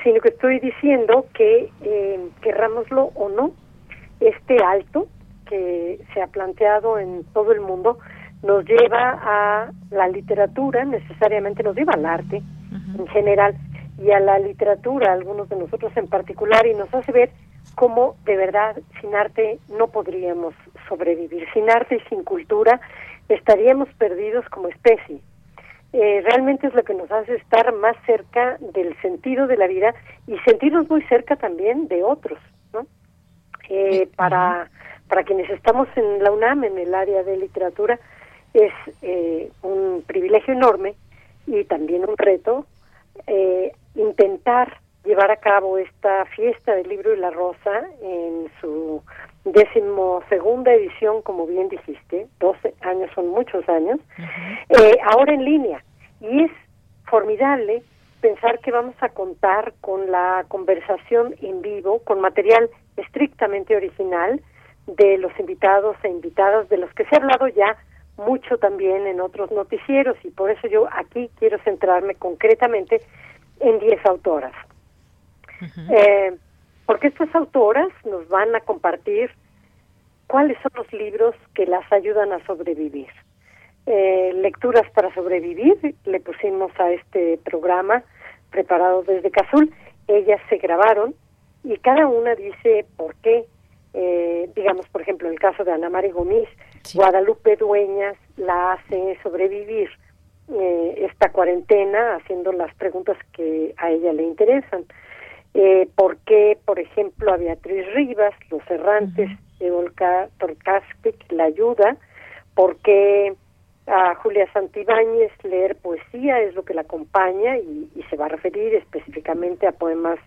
sino que estoy diciendo que, eh, querrámoslo o no, este alto que se ha planteado en todo el mundo nos lleva a la literatura, necesariamente nos lleva al arte en general, y a la literatura, algunos de nosotros en particular, y nos hace ver cómo de verdad sin arte no podríamos sobrevivir. Sin arte y sin cultura estaríamos perdidos como especie. Eh, realmente es lo que nos hace estar más cerca del sentido de la vida y sentirnos muy cerca también de otros, ¿no? Eh, para, para quienes estamos en la UNAM, en el área de literatura, es eh, un privilegio enorme y también un reto eh, intentar llevar a cabo esta fiesta del libro y la rosa en su decimosegunda edición, como bien dijiste, 12 años son muchos años, eh, ahora en línea. Y es formidable pensar que vamos a contar con la conversación en vivo, con material estrictamente original de los invitados e invitadas, de los que se ha hablado ya mucho también en otros noticieros, y por eso yo aquí quiero centrarme concretamente en 10 autoras. eh, porque estas autoras nos van a compartir cuáles son los libros que las ayudan a sobrevivir. Eh, lecturas para sobrevivir, le pusimos a este programa preparado desde Cazul, ellas se grabaron y cada una dice por qué, eh, digamos, por ejemplo, el caso de Ana María Gómez, Guadalupe Dueñas la hace sobrevivir eh, esta cuarentena haciendo las preguntas que a ella le interesan. Eh, ¿Por qué, por ejemplo, a Beatriz Rivas, Los Errantes de Olga Torcaspic la ayuda? ¿Por qué a Julia Santibáñez leer poesía es lo que la acompaña y, y se va a referir específicamente a poemas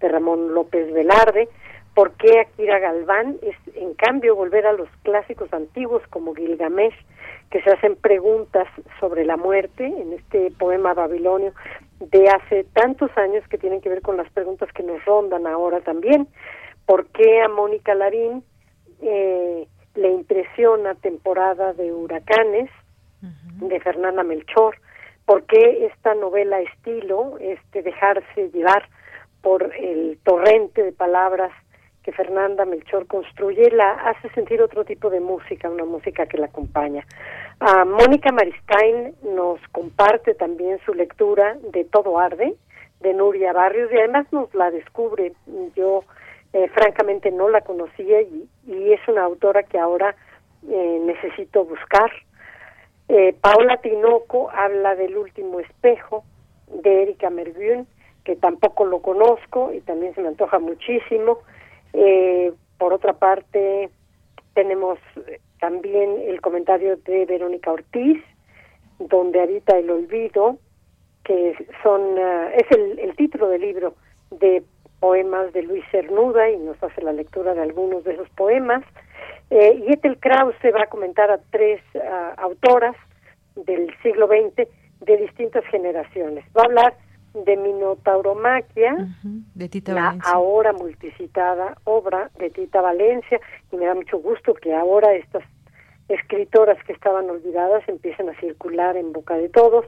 de Ramón López Velarde? ¿Por qué a Kira Galván es, en cambio, volver a los clásicos antiguos como Gilgamesh que se hacen preguntas sobre la muerte en este poema babilonio de hace tantos años que tienen que ver con las preguntas que nos rondan ahora también. ¿Por qué a Mónica Larín eh, le impresiona temporada de huracanes de Fernanda Melchor? ¿Por qué esta novela estilo, este dejarse llevar por el torrente de palabras que Fernanda Melchor construye, la hace sentir otro tipo de música, una música que la acompaña. Ah, Mónica Maristain nos comparte también su lectura de Todo Arde, de Nuria Barrios, y además nos la descubre. Yo Eh, francamente no la conocía y, es una autora que ahora eh, necesito buscar. Eh, Paola Tinoco habla del último espejo de Erika Mergün, que tampoco lo conozco y también se me antoja muchísimo. Eh, por otra parte, tenemos también el comentario de Verónica Ortiz, donde habita el olvido, que son uh, es el, el, título del libro de poemas de Luis Cernuda y nos hace la lectura de algunos de esos poemas. Eh, y Ethel Krause va a comentar a tres uh, autoras del siglo XX de distintas generaciones. Va a hablar de Minotauromaquia, uh -huh, de Tita la Valencia. ahora multicitada obra de Tita Valencia, y me da mucho gusto que ahora estas escritoras que estaban olvidadas empiecen a circular en boca de todos.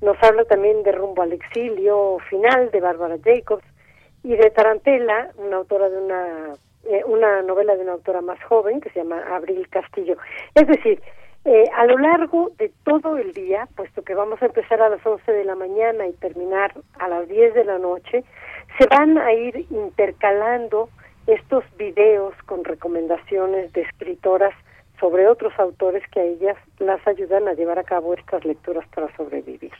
Nos habla también de Rumbo al Exilio Final de Bárbara Jacobs y de Tarantela, una autora de una eh, una novela de una autora más joven que se llama Abril Castillo. Es decir, eh, a lo largo de todo el día, puesto que vamos a empezar a las 11 de la mañana y terminar a las 10 de la noche, se van a ir intercalando estos videos con recomendaciones de escritoras sobre otros autores que a ellas las ayudan a llevar a cabo estas lecturas para sobrevivir.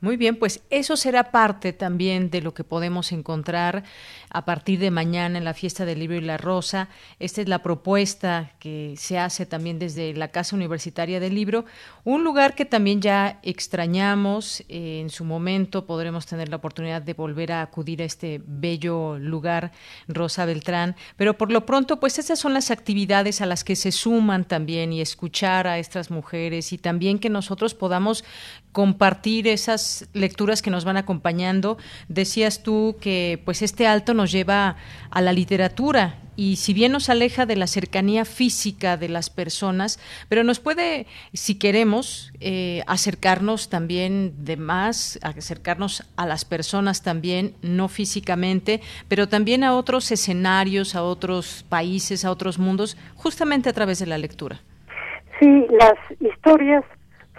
Muy bien, pues eso será parte también de lo que podemos encontrar a partir de mañana en la fiesta del libro y la rosa. Esta es la propuesta que se hace también desde la Casa Universitaria del Libro, un lugar que también ya extrañamos. En su momento podremos tener la oportunidad de volver a acudir a este bello lugar, Rosa Beltrán, pero por lo pronto, pues esas son las actividades a las que se suman también y escuchar a estas mujeres y también que nosotros podamos compartir esas lecturas que nos van acompañando. Decías tú que pues este alto nos lleva a la literatura y si bien nos aleja de la cercanía física de las personas, pero nos puede, si queremos, eh, acercarnos también de más, acercarnos a las personas también, no físicamente, pero también a otros escenarios, a otros países, a otros mundos, justamente a través de la lectura. Sí, las historias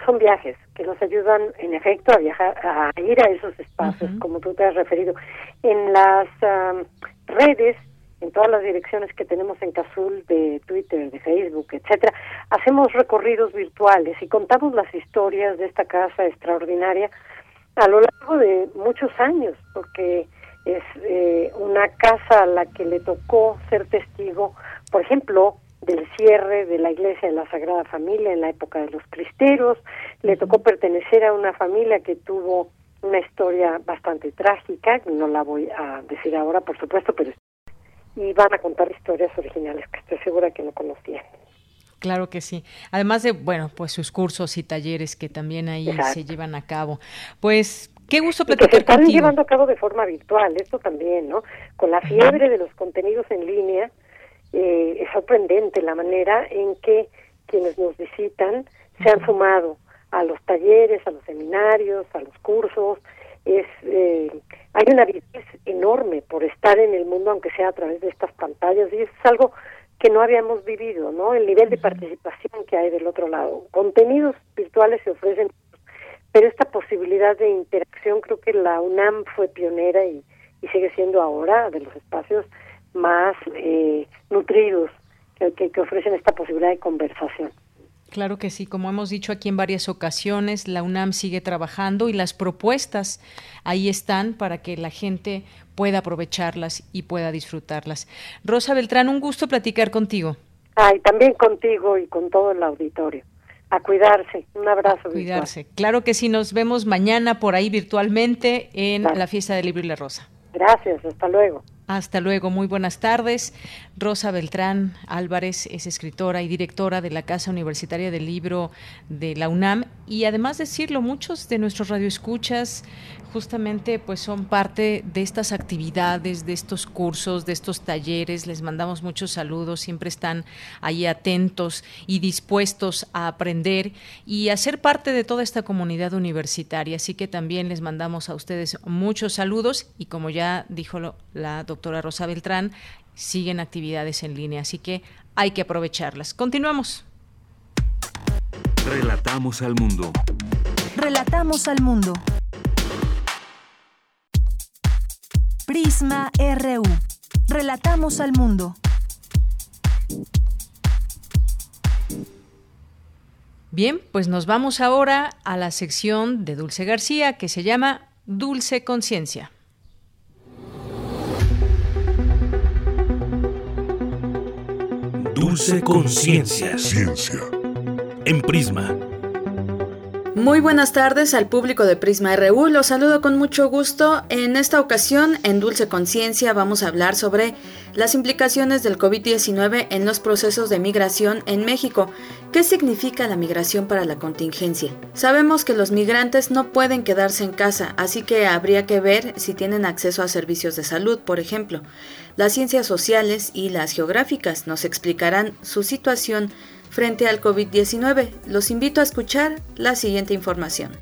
son viajes que nos ayudan en efecto a viajar a ir a esos espacios uh -huh. como tú te has referido en las um, redes en todas las direcciones que tenemos en Cazul de Twitter, de Facebook, etcétera, hacemos recorridos virtuales y contamos las historias de esta casa extraordinaria a lo largo de muchos años, porque es eh, una casa a la que le tocó ser testigo, por ejemplo, del cierre de la iglesia de la Sagrada Familia en la época de los cristeros, le tocó pertenecer a una familia que tuvo una historia bastante trágica, no la voy a decir ahora, por supuesto, pero y van a contar historias originales que estoy segura que no conocían. Claro que sí. Además de, bueno, pues sus cursos y talleres que también ahí Exacto. se llevan a cabo. Pues Qué gusto platicar que se están contigo. llevando a cabo de forma virtual, esto también, ¿no? Con la fiebre de los contenidos en línea, eh, es sorprendente la manera en que quienes nos visitan se han sumado a los talleres, a los seminarios, a los cursos. Es eh, hay una avidez enorme por estar en el mundo, aunque sea a través de estas pantallas, y es algo que no habíamos vivido, ¿no? El nivel de participación que hay del otro lado. Contenidos virtuales se ofrecen, pero esta posibilidad de interacción creo que la UNAM fue pionera y, y sigue siendo ahora de los espacios más eh, nutridos que, que, que ofrecen esta posibilidad de conversación. Claro que sí, como hemos dicho aquí en varias ocasiones, la UNAM sigue trabajando y las propuestas ahí están para que la gente pueda aprovecharlas y pueda disfrutarlas. Rosa Beltrán, un gusto platicar contigo. Ay, también contigo y con todo el auditorio. A cuidarse. Un abrazo. A cuidarse. Virtual. Claro que sí, nos vemos mañana por ahí virtualmente en claro. la fiesta del libro y la rosa. Gracias, hasta luego. Hasta luego, muy buenas tardes. Rosa Beltrán Álvarez es escritora y directora de la Casa Universitaria del Libro de la UNAM y además decirlo, muchos de nuestros radioescuchas justamente pues son parte de estas actividades, de estos cursos, de estos talleres. Les mandamos muchos saludos, siempre están ahí atentos y dispuestos a aprender y a ser parte de toda esta comunidad universitaria. Así que también les mandamos a ustedes muchos saludos y como ya dijo la doctora Rosa Beltrán, siguen actividades en línea, así que hay que aprovecharlas. Continuamos. Relatamos al mundo. Relatamos al mundo. Prisma RU. Relatamos al mundo. Bien, pues nos vamos ahora a la sección de Dulce García que se llama Dulce Conciencia. Dulce Conciencia. Ciencia. En Prisma. Muy buenas tardes al público de Prisma RU. Los saludo con mucho gusto. En esta ocasión, en Dulce Conciencia, vamos a hablar sobre las implicaciones del COVID-19 en los procesos de migración en México. ¿Qué significa la migración para la contingencia? Sabemos que los migrantes no pueden quedarse en casa, así que habría que ver si tienen acceso a servicios de salud, por ejemplo. Las ciencias sociales y las geográficas nos explicarán su situación frente al COVID-19. Los invito a escuchar la siguiente información.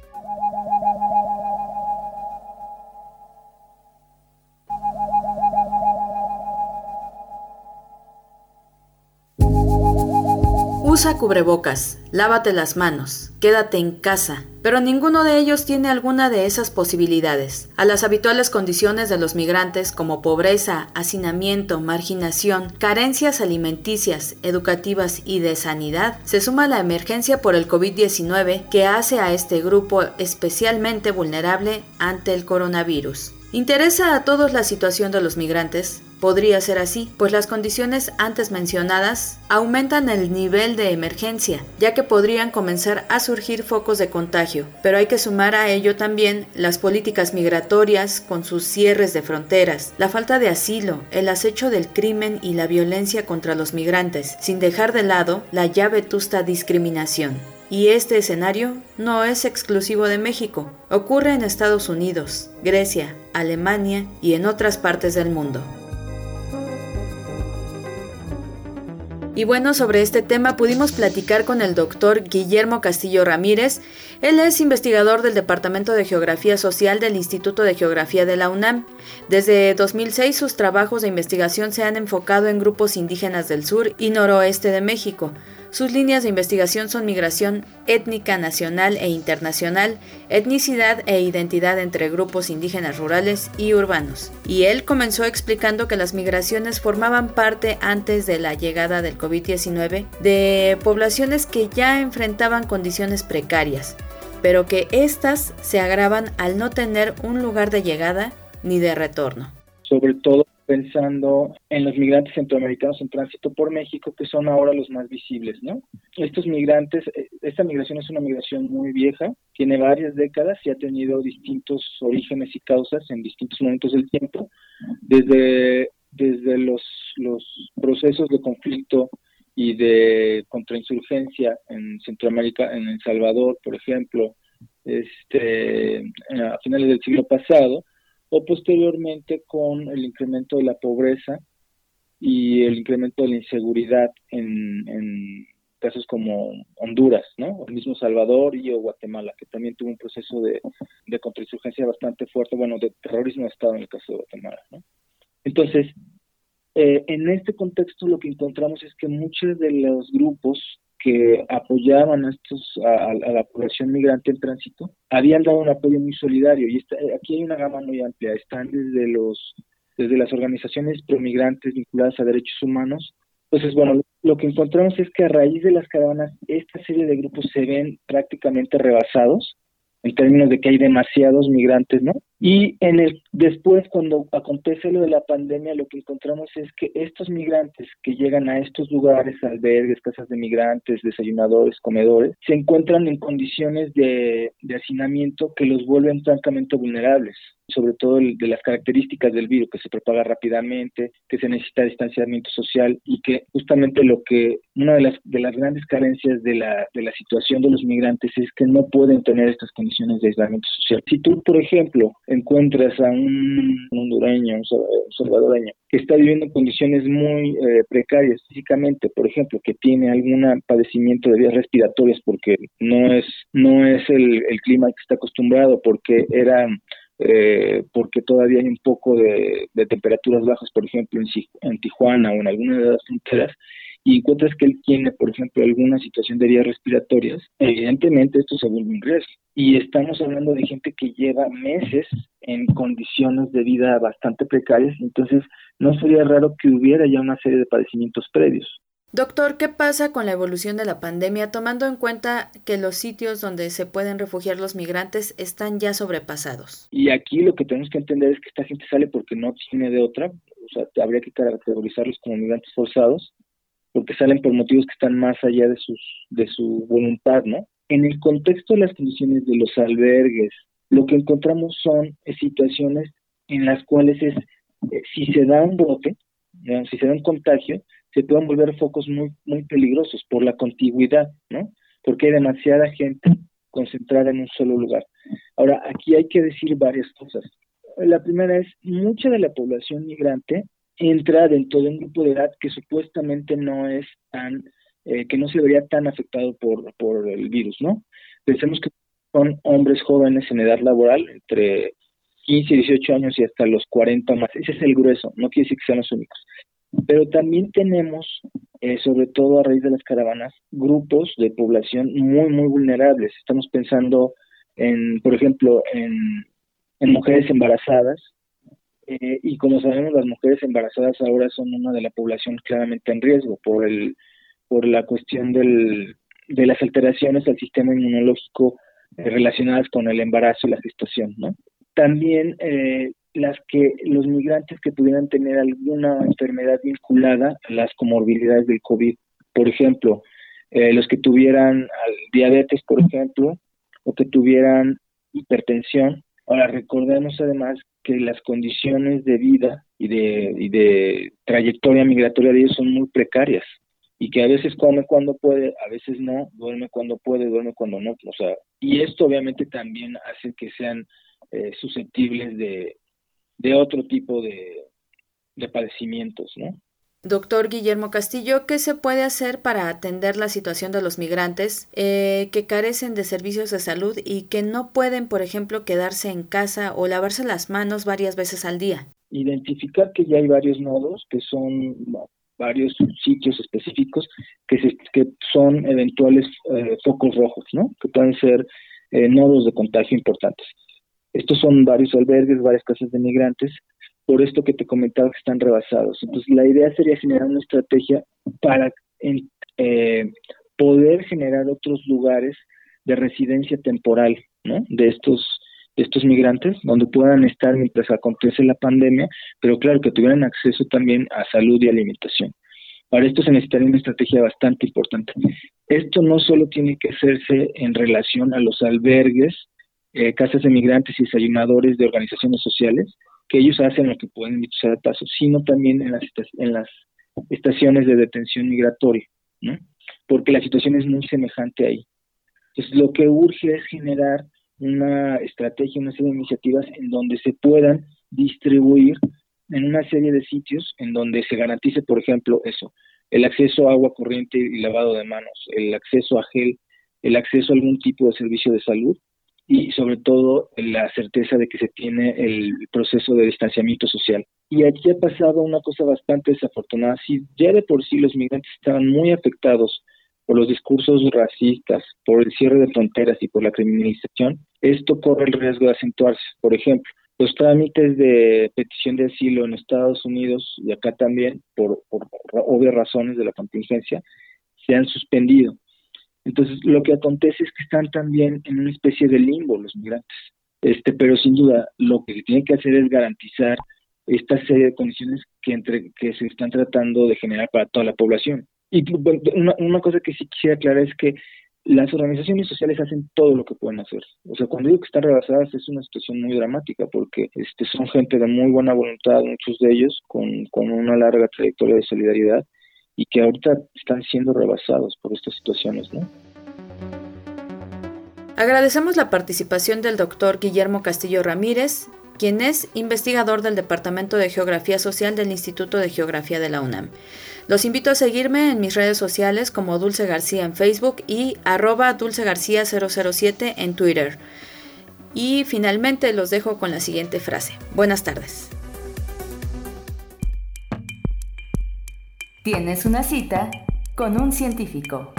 Usa cubrebocas, lávate las manos, quédate en casa, pero ninguno de ellos tiene alguna de esas posibilidades. A las habituales condiciones de los migrantes como pobreza, hacinamiento, marginación, carencias alimenticias, educativas y de sanidad, se suma la emergencia por el COVID-19 que hace a este grupo especialmente vulnerable ante el coronavirus. ¿Interesa a todos la situación de los migrantes? Podría ser así, pues las condiciones antes mencionadas aumentan el nivel de emergencia, ya que podrían comenzar a surgir focos de contagio, pero hay que sumar a ello también las políticas migratorias con sus cierres de fronteras, la falta de asilo, el acecho del crimen y la violencia contra los migrantes, sin dejar de lado la ya vetusta discriminación. Y este escenario no es exclusivo de México, ocurre en Estados Unidos, Grecia, Alemania y en otras partes del mundo. Y bueno, sobre este tema pudimos platicar con el doctor Guillermo Castillo Ramírez. Él es investigador del Departamento de Geografía Social del Instituto de Geografía de la UNAM. Desde 2006 sus trabajos de investigación se han enfocado en grupos indígenas del sur y noroeste de México. Sus líneas de investigación son migración étnica nacional e internacional, etnicidad e identidad entre grupos indígenas rurales y urbanos. Y él comenzó explicando que las migraciones formaban parte antes de la llegada del COVID-19 de poblaciones que ya enfrentaban condiciones precarias, pero que éstas se agravan al no tener un lugar de llegada ni de retorno. Sobre todo pensando en los migrantes centroamericanos en tránsito por México, que son ahora los más visibles, ¿no? Estos migrantes, eh, esta migración es una migración muy vieja, tiene varias décadas y ha tenido distintos orígenes y causas en distintos momentos del tiempo, desde, desde los, los procesos de conflicto y de contrainsurgencia en Centroamérica, en El Salvador, por ejemplo, este, a finales del siglo pasado, o posteriormente con el incremento de la pobreza y el incremento de la inseguridad en, casos como Honduras, ¿no? El mismo Salvador y Guatemala, que también tuvo un proceso de, de contrainsurgencia bastante fuerte, bueno, de terrorismo de Estado en el caso de Guatemala, ¿no? Entonces, eh, en este contexto lo que encontramos es que muchos de los grupos que apoyaban a, estos, a, la población migrante en tránsito habían dado un apoyo muy solidario y aquí hay una gama muy amplia. Están desde los desde las organizaciones promigrantes vinculadas a derechos humanos. Entonces, bueno, lo que encontramos es que a raíz de las caravanas, esta serie de grupos se ven prácticamente rebasados en términos de que hay demasiados migrantes, ¿no? Y en el después cuando acontece lo de la pandemia, lo que encontramos es que estos migrantes que llegan a estos lugares, albergues, casas de migrantes, desayunadores, comedores, se encuentran en condiciones de, de hacinamiento que los vuelven francamente vulnerables sobre todo de las características del virus, que se propaga rápidamente, que se necesita distanciamiento social y que justamente lo que una de las de las grandes carencias de la de la situación de los migrantes es que no pueden tener estas condiciones de aislamiento social. Si tú, por ejemplo, encuentras a un hondureño, un salvadoreño que está viviendo en condiciones muy eh, precarias físicamente, por ejemplo, que tiene algún padecimiento de vías respiratorias porque no es no es el, el clima que está acostumbrado, porque era eh, porque todavía hay un poco de, temperaturas bajas, por ejemplo, en, Tijuana o en alguna de las fronteras, y encuentras que él tiene, por ejemplo, alguna situación de vías respiratorias, evidentemente esto se vuelve un riesgo. Y estamos hablando de gente que lleva meses en condiciones de vida bastante precarias, entonces no sería raro que hubiera ya una serie de padecimientos previos. Doctor, ¿qué pasa con la evolución de la pandemia tomando en cuenta que los sitios donde se pueden refugiar los migrantes están ya sobrepasados? Y aquí lo que tenemos que entender es que esta gente sale porque no tiene de otra, o sea, habría que caracterizarlos como migrantes forzados, porque salen por motivos que están más allá de, sus, de su voluntad, ¿no? En el contexto de las condiciones de los albergues, lo que encontramos son situaciones en las cuales es, eh, si se da un brote, si se da un contagio, se pueden volver focos muy, muy peligrosos por la contigüidad, ¿no? Porque hay demasiada gente concentrada en un solo lugar. Ahora, aquí hay que decir varias cosas. La primera es, mucha de la población migrante entra dentro de un grupo de edad que supuestamente no es tan, eh, que no se vería tan afectado por, por el virus, ¿no? Pensemos que son hombres jóvenes en edad laboral, entre 15 y 18 años y hasta los 40 más. Ese es el grueso, no quiere decir que sean los únicos. Pero también tenemos, eh, sobre todo a raíz de las caravanas, grupos de población muy, muy vulnerables. Estamos pensando en, por ejemplo, en, mujeres embarazadas. Eh, y como sabemos, las mujeres embarazadas ahora son una de la población claramente en riesgo por, el, por la cuestión del, de las alteraciones al sistema inmunológico eh, relacionadas con el embarazo y la gestación, ¿no? También eh, las que los migrantes que pudieran tener alguna enfermedad vinculada a las comorbilidades del COVID, por ejemplo, eh, los que tuvieran diabetes, por ejemplo, o que tuvieran hipertensión. Ahora, recordemos además que las condiciones de vida y de, y de trayectoria migratoria de ellos son muy precarias y que a veces come cuando puede, a veces no, duerme cuando puede, duerme cuando no, o sea, y esto obviamente también hace que sean eh, susceptibles de, de otro tipo de, de padecimientos, ¿no? Doctor Guillermo Castillo, ¿qué se puede hacer para atender la situación de los migrantes eh, que carecen de servicios de salud y que no pueden, por ejemplo, quedarse en casa o lavarse las manos varias veces al día? Identificar que ya hay varios nodos, que son varios sitios específicos, que, que son eventuales eh, focos rojos, ¿no? Que pueden ser eh, nodos de contagio importantes. Estos son varios albergues, varias casas de migrantes, por esto que te comentaba que están rebasados. Entonces, la idea sería generar una estrategia para eh, poder generar otros lugares de residencia temporal ¿no? de estos de estos migrantes donde puedan estar mientras acontece la pandemia, pero claro que tuvieran acceso también a salud y alimentación. Para esto se necesitaría una estrategia bastante importante. Esto no solo tiene que hacerse en relación a los albergues eh, casas de migrantes y desayunadores de organizaciones sociales, que ellos hacen lo que pueden dicho sea de paso, sino también en las, en las estaciones de detención migratoria, ¿no? porque la situación es muy semejante ahí. Entonces, lo que urge es generar una estrategia, una serie de iniciativas en donde se puedan distribuir en una serie de sitios en donde se garantice, por ejemplo, eso, el acceso a agua corriente y lavado de manos, el acceso a gel, el acceso a algún tipo de servicio de salud y sobre todo la certeza de que se tiene el proceso de distanciamiento social. Y aquí ha pasado una cosa bastante desafortunada. Si ya de por sí los migrantes estaban muy afectados por los discursos racistas, por el cierre de fronteras y por la criminalización, esto corre el riesgo de acentuarse. Por ejemplo, los trámites de petición de asilo en Estados Unidos y acá también, por, por obvias razones de la contingencia, se han suspendido. Entonces, lo que acontece es que están también en una especie de limbo los migrantes. Este, pero sin duda, lo que se tiene que hacer es garantizar esta serie de condiciones que, entre, que se están tratando de generar para toda la población. Y una, una cosa que sí quisiera aclarar es que las organizaciones sociales hacen todo lo que pueden hacer. O sea, cuando digo que están rebasadas es una situación muy dramática porque este, son gente de muy buena voluntad, muchos de ellos, con, con una larga trayectoria de solidaridad y que ahorita están siendo rebasados por estas situaciones, ¿no? Agradecemos la participación del doctor Guillermo Castillo Ramírez, quien es investigador del Departamento de Geografía Social del Instituto de Geografía de la UNAM. Los invito a seguirme en mis redes sociales como Dulce García en Facebook y arroba Dulce García 007 en Twitter. Y finalmente los dejo con la siguiente frase. Buenas tardes. Tienes una cita con un científico.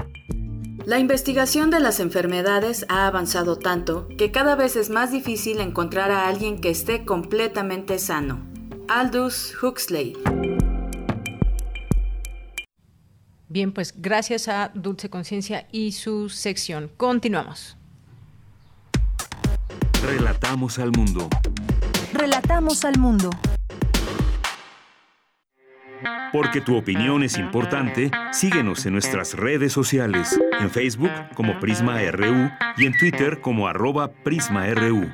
La investigación de las enfermedades ha avanzado tanto que cada vez es más difícil encontrar a alguien que esté completamente sano. Aldous Huxley. Bien, pues gracias a Dulce Conciencia y su sección. Continuamos. Relatamos al mundo. Relatamos al mundo. Porque tu opinión es importante, síguenos en nuestras redes sociales, en Facebook como Prisma RU y en Twitter como arroba PrismaRU.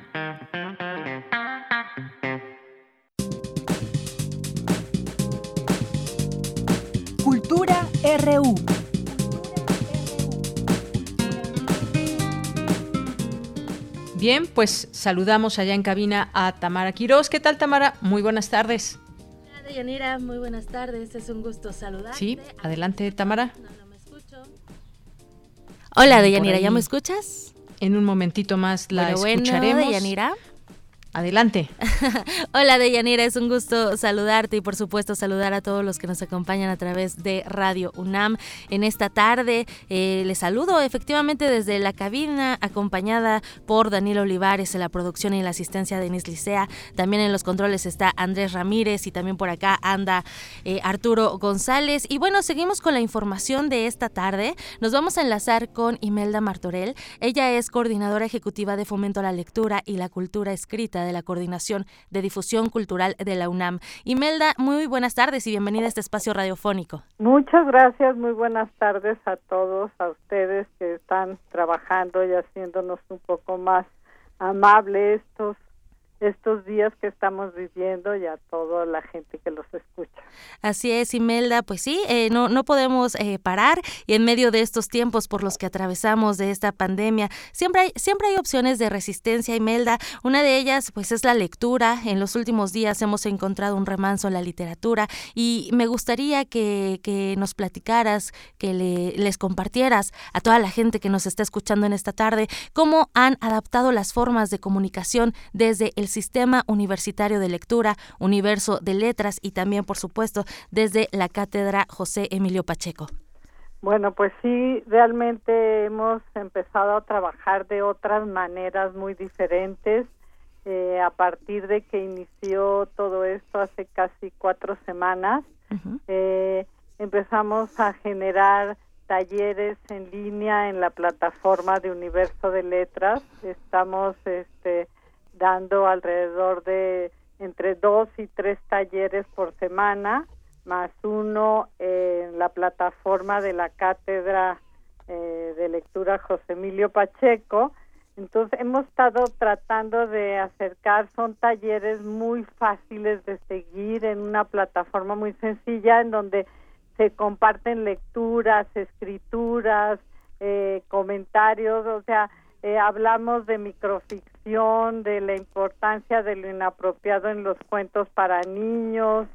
Cultura RU. Bien, pues saludamos allá en cabina a Tamara Quiroz. ¿Qué tal, Tamara? Muy buenas tardes. Yanira, muy buenas tardes, es un gusto saludarte. Sí, adelante Tamara. Hola Deyanira, ¿ya me escuchas? En un momentito más la escucharemos. Bueno, Deyanira. Adelante. [laughs] Hola Deyanira, es un gusto saludarte y por supuesto saludar a todos los que nos acompañan a través de Radio UNAM en esta tarde. Eh, les saludo efectivamente desde la cabina acompañada por Daniel Olivares en la producción y la asistencia de Denis Licea. También en los controles está Andrés Ramírez y también por acá anda eh, Arturo González. Y bueno, seguimos con la información de esta tarde. Nos vamos a enlazar con Imelda Martorell. Ella es coordinadora ejecutiva de Fomento a la Lectura y la Cultura Escrita de la Coordinación de Difusión Cultural de la UNAM. Imelda, muy buenas tardes y bienvenida a este espacio radiofónico. Muchas gracias, muy buenas tardes a todos, a ustedes que están trabajando y haciéndonos un poco más amable estos estos días que estamos viviendo y a toda la gente que los escucha. Así es, Imelda, pues sí, eh, no, no podemos eh, parar y en medio de estos tiempos por los que atravesamos de esta pandemia, siempre hay, siempre hay opciones de resistencia, Imelda. Una de ellas, pues, es la lectura. En los últimos días hemos encontrado un remanso en la literatura y me gustaría que, que nos platicaras, que le, les compartieras a toda la gente que nos está escuchando en esta tarde cómo han adaptado las formas de comunicación desde el Sistema Universitario de Lectura, Universo de Letras y también, por supuesto, desde la Cátedra José Emilio Pacheco. Bueno, pues sí, realmente hemos empezado a trabajar de otras maneras muy diferentes. Eh, a partir de que inició todo esto hace casi cuatro semanas, eh, empezamos a generar talleres en línea en la plataforma de Universo de Letras. Estamos este, dando alrededor de entre dos y tres talleres por semana, más uno en la plataforma de la cátedra eh, de lectura José Emilio Pacheco. Entonces hemos estado tratando de acercar, son talleres muy fáciles de seguir en una plataforma muy sencilla en donde se comparten lecturas, escrituras, eh, comentarios, o sea, eh, hablamos de microficción, de la importancia de lo inapropiado en los cuentos para niños,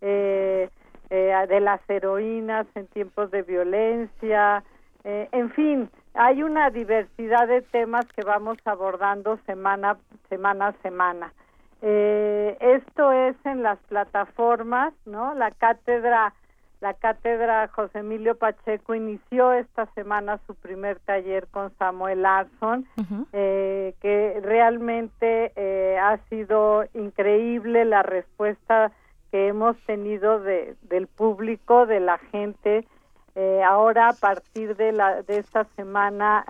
eh, eh, de las heroínas en tiempos de violencia, en fin, hay una diversidad de temas que vamos abordando semana, semana a semana. esto es en las plataformas, ¿no? La cátedra la cátedra José Emilio Pacheco inició esta semana su primer taller con Samuel Larson, eh, que realmente eh, ha sido increíble la respuesta que hemos tenido de, del público, de la gente. Eh, ahora, a partir de, la, de esta semana,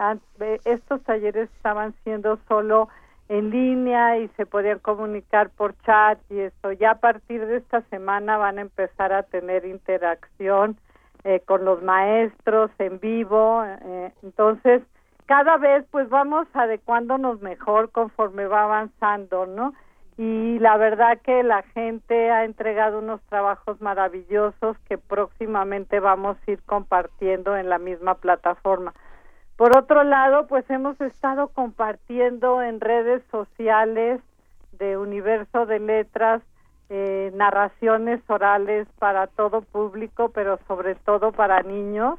estos talleres estaban siendo solo en línea y se podían comunicar por chat y eso. Ya a partir de esta semana van a empezar a tener interacción eh, con los maestros en vivo. Eh, entonces, cada vez pues vamos adecuándonos mejor conforme va avanzando, ¿no? Y la verdad que la gente ha entregado unos trabajos maravillosos que próximamente vamos a ir compartiendo en la misma plataforma. Por otro lado, pues hemos estado compartiendo en redes sociales de Universo de Letras eh, narraciones orales para todo público, pero sobre todo para niños.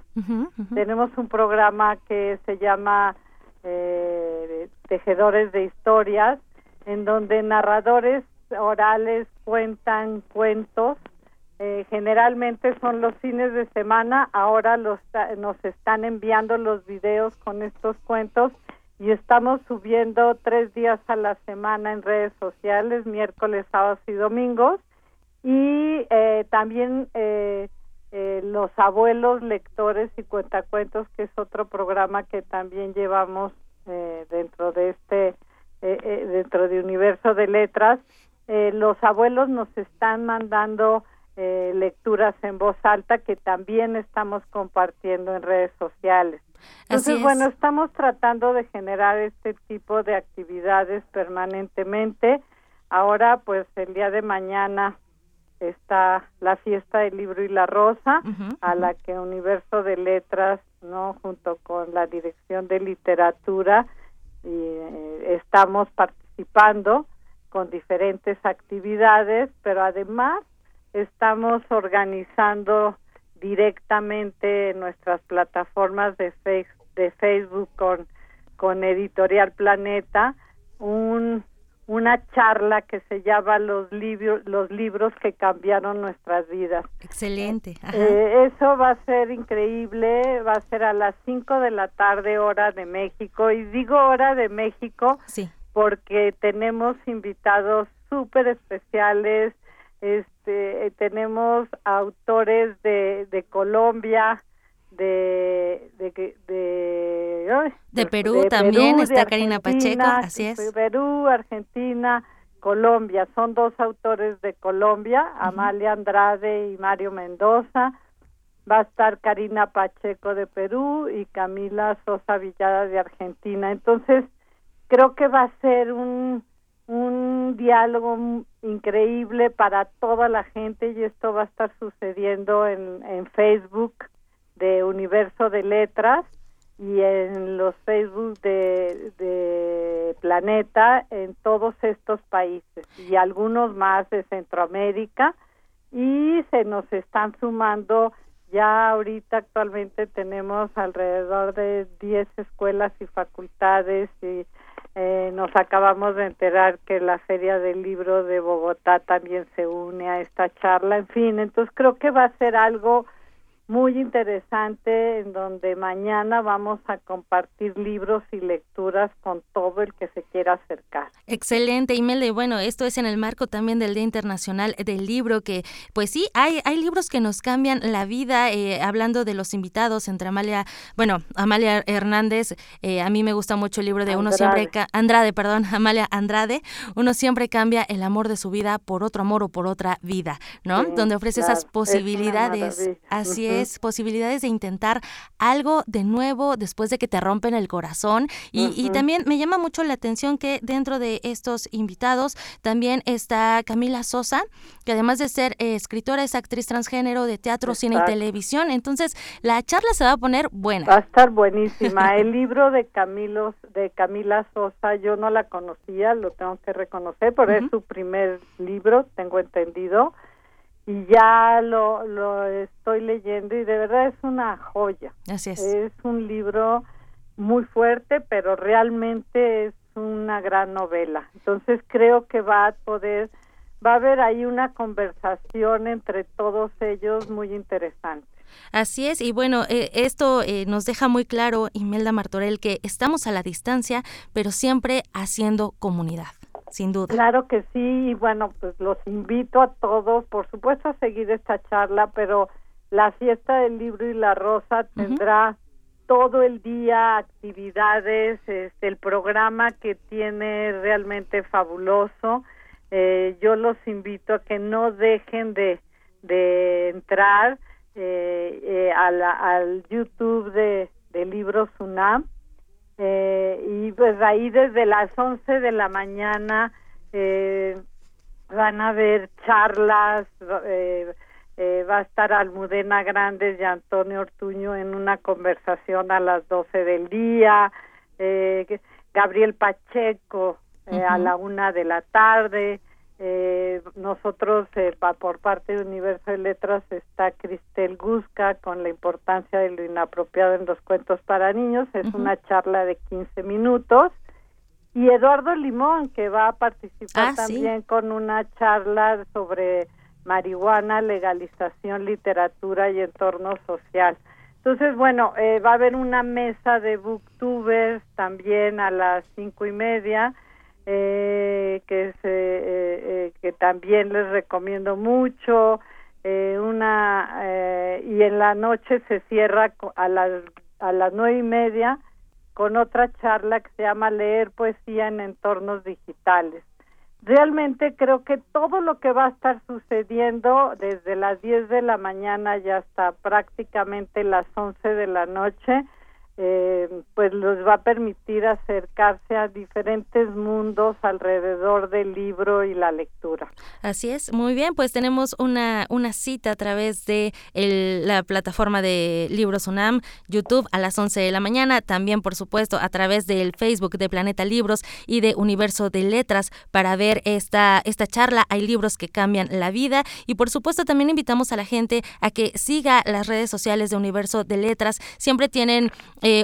Tenemos un programa que se llama eh, Tejedores de Historias, en donde narradores orales cuentan cuentos eh, generalmente son los fines de semana, ahora los, nos están enviando los videos con estos cuentos y estamos subiendo tres días a la semana en redes sociales, miércoles, sábados y domingos. Y eh, también eh, los abuelos lectores y cuentacuentos, que es otro programa que también llevamos dentro de este, dentro de Universo de Letras. los abuelos nos están mandando eh, lecturas en voz alta que también estamos compartiendo en redes sociales. Entonces, bueno, estamos tratando de generar este tipo de actividades permanentemente. Ahora, pues el día de mañana está la fiesta del libro y la rosa, a la que Universo de Letras, no, junto con la Dirección de Literatura, y, eh, estamos participando con diferentes actividades, pero además estamos organizando directamente nuestras plataformas de, de Facebook con, con Editorial Planeta un, una charla que se llama los, libros los libros que cambiaron nuestras vidas. Excelente. Eh, eso va a ser increíble, va a ser a las 5 de la tarde hora de México y digo hora de México sí. porque tenemos invitados súper especiales, este, tenemos autores de, de Colombia, de de de, Perú también está Karina Pacheco, así es. Perú, Argentina, Colombia, son dos autores de Colombia, Amalia Andrade y Mario Mendoza. Va a estar Karina Pacheco de Perú y Camila Sosa Villada de Argentina. Entonces, creo que va a ser un un diálogo increíble para toda la gente y esto va a estar sucediendo en, en Facebook de Universo de Letras y en los Facebook de, de Planeta en todos estos países y algunos más de Centroamérica y se nos están sumando. Ya ahorita actualmente tenemos alrededor de 10 escuelas y facultades y eh, nos acabamos de enterar que la Feria del Libro de Bogotá también se une a esta charla. En fin, entonces creo que va a ser algo muy interesante en donde mañana vamos a compartir libros y lecturas con todo el que se quiera acercar. Excelente, Imelda. Bueno, esto es en el marco también del Día Internacional del Libro, que pues sí, hay, hay libros que nos cambian la vida. Eh, hablando de los invitados, entre Amalia, bueno, Amalia Hernández, eh, a mí me gusta mucho el libro de Uno siempre, Andrade, perdón, [laughs] Amalia Andrade, Uno siempre cambia el amor de su vida por otro amor o por otra vida, ¿no? Donde ofrece esas posibilidades. Así es posibilidades de intentar algo de nuevo después de que te rompen el corazón. Y, también me llama mucho la atención que dentro de estos invitados también está Camila Sosa, que además de ser eh, escritora es actriz transgénero de teatro, cine y televisión. Entonces, la charla se va a poner buena. Va a estar buenísima. [laughs] el libro de Camilo, de Camila Sosa, yo no la conocía, lo tengo que reconocer, pero es su primer libro, tengo entendido y ya lo, lo estoy leyendo y de verdad es una joya. Así es. Es un libro muy fuerte, pero realmente es una gran novela. Entonces creo que va a poder, va a haber ahí una conversación entre todos ellos muy interesante. Así es, y bueno, eh, esto eh, nos deja muy claro, Imelda Martorell, que estamos a la distancia, pero siempre haciendo comunidad sin duda. Claro que sí, y bueno, pues los invito a todos, por supuesto, a seguir esta charla, pero la fiesta del libro y la rosa tendrá todo el día actividades, este, el programa que tiene realmente fabuloso. Eh, yo los invito a que no dejen de, de entrar eh, eh, al YouTube de, de Libros UNAM eh, y pues ahí desde las 11 de la mañana eh, van a haber charlas, eh, eh, va a estar Almudena Grandes y Antonio Ortuño en una conversación a las 12 del día, Gabriel Pacheco a la una de la tarde, eh, nosotros, eh, por parte de Universo de Letras, está Cristel Gusca con la importancia de lo inapropiado en los cuentos para niños. Es una charla de 15 minutos. Y Eduardo Limón, que va a participar ah, también con una charla sobre marihuana, legalización, literatura y entorno social. Entonces, bueno, eh, va a haber una mesa de booktubers también a las cinco y media, eh, que, se, eh, que también les recomiendo mucho. una y en la noche se cierra a las a las nueve y media con otra charla que se llama Leer poesía en entornos digitales realmente creo que todo lo que va a estar sucediendo desde las 10 de la mañana ya hasta prácticamente las 11 de la noche eh, pues les va a permitir acercarse a diferentes mundos alrededor del libro y la lectura. Así es, muy bien, pues tenemos una, una cita a través de la plataforma de Libros UNAM, YouTube a las 11 de la mañana, también por supuesto a través del Facebook de Planeta Libros y de Universo de Letras para ver esta, esta charla. Hay libros que cambian la vida y por supuesto también invitamos a la gente a que siga las redes sociales de Universo de Letras. Siempre tienen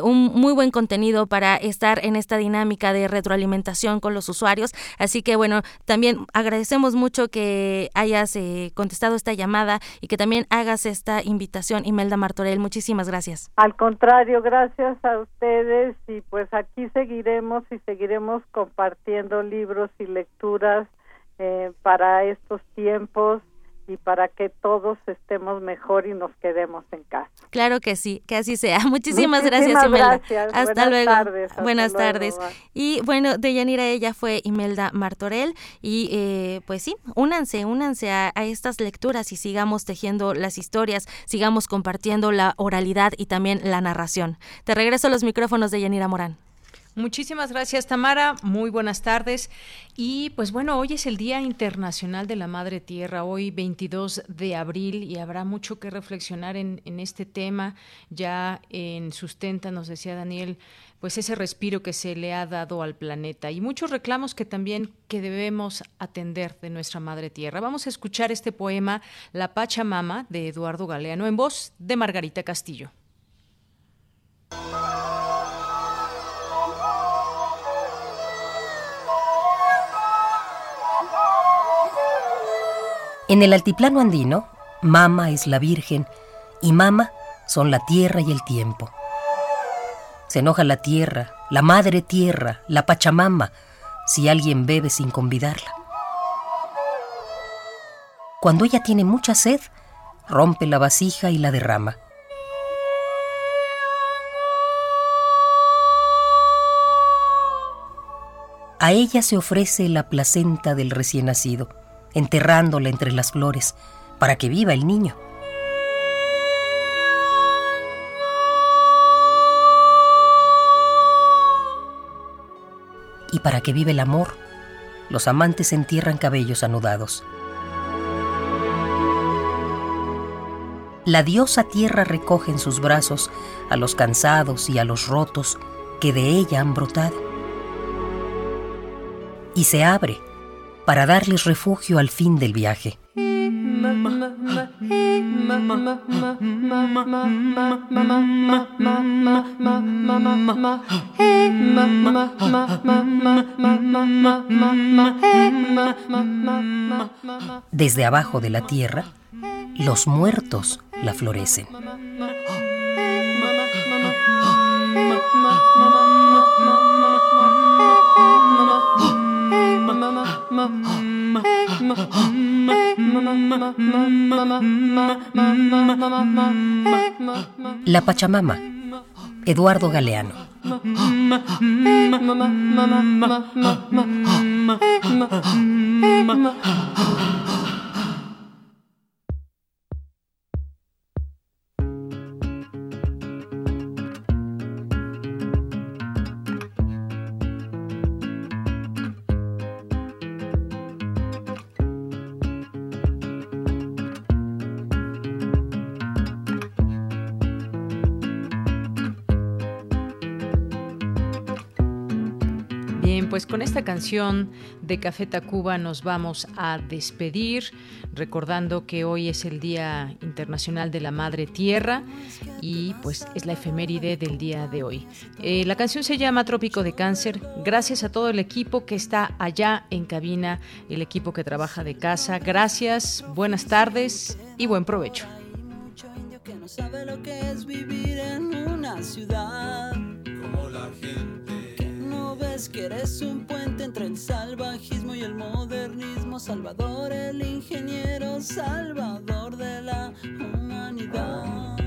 un muy buen contenido para estar en esta dinámica de retroalimentación con los usuarios. Así que bueno, también agradecemos mucho que hayas eh, contestado esta llamada y que también hagas esta invitación, Imelda Martorell. Muchísimas gracias. Al contrario, gracias a ustedes y pues aquí seguiremos y seguiremos compartiendo libros y lecturas eh, para estos tiempos y para que todos estemos mejor y nos quedemos en casa. Claro que sí, que así sea. [laughs] Muchísimas, gracias, Imelda. Hasta luego. Buenas tardes. Y bueno, de Yanira ella fue Imelda Martorell y eh, pues sí, únanse, únanse a, a estas lecturas y sigamos tejiendo las historias, sigamos compartiendo la oralidad y también la narración. Te regreso a los micrófonos de Yanira Morán. Muchísimas gracias, Tamara. Muy buenas tardes. Y pues bueno, hoy es el Día Internacional de la Madre Tierra, hoy 22 de abril, y habrá mucho que reflexionar en, este tema. Ya en Sustenta, nos decía Daniel, pues ese respiro que se le ha dado al planeta y muchos reclamos que también que debemos atender de nuestra Madre Tierra. Vamos a escuchar este poema La Pachamama de Eduardo Galeano en voz de Margarita Castillo. En el altiplano andino, Mama es la Virgen y Mama son la tierra y el tiempo. Se enoja la tierra, la madre tierra, la Pachamama, si alguien bebe sin convidarla. Cuando ella tiene mucha sed, rompe la vasija y la derrama. A ella se ofrece la placenta del recién nacido enterrándola entre las flores, para que viva el niño. Y para que viva el amor, los amantes entierran cabellos anudados. La diosa tierra recoge en sus brazos a los cansados y a los rotos que de ella han brotado. Y se abre para darles refugio al fin del viaje. Desde abajo de la tierra, los muertos la florecen. La Pachamama, Eduardo Galeano. Esta canción de Café Tacuba nos vamos a despedir, recordando que hoy es el Día Internacional de la Madre Tierra y pues es la efeméride del día de hoy. Eh, la canción se llama Trópico de Cáncer. Gracias a todo el equipo que está allá en cabina, el equipo que trabaja de casa. Gracias, buenas tardes y buen provecho. que no sabe lo que es vivir en una ciudad que eres un puente entre el salvajismo y el modernismo. Salvador el ingeniero salvador de la humanidad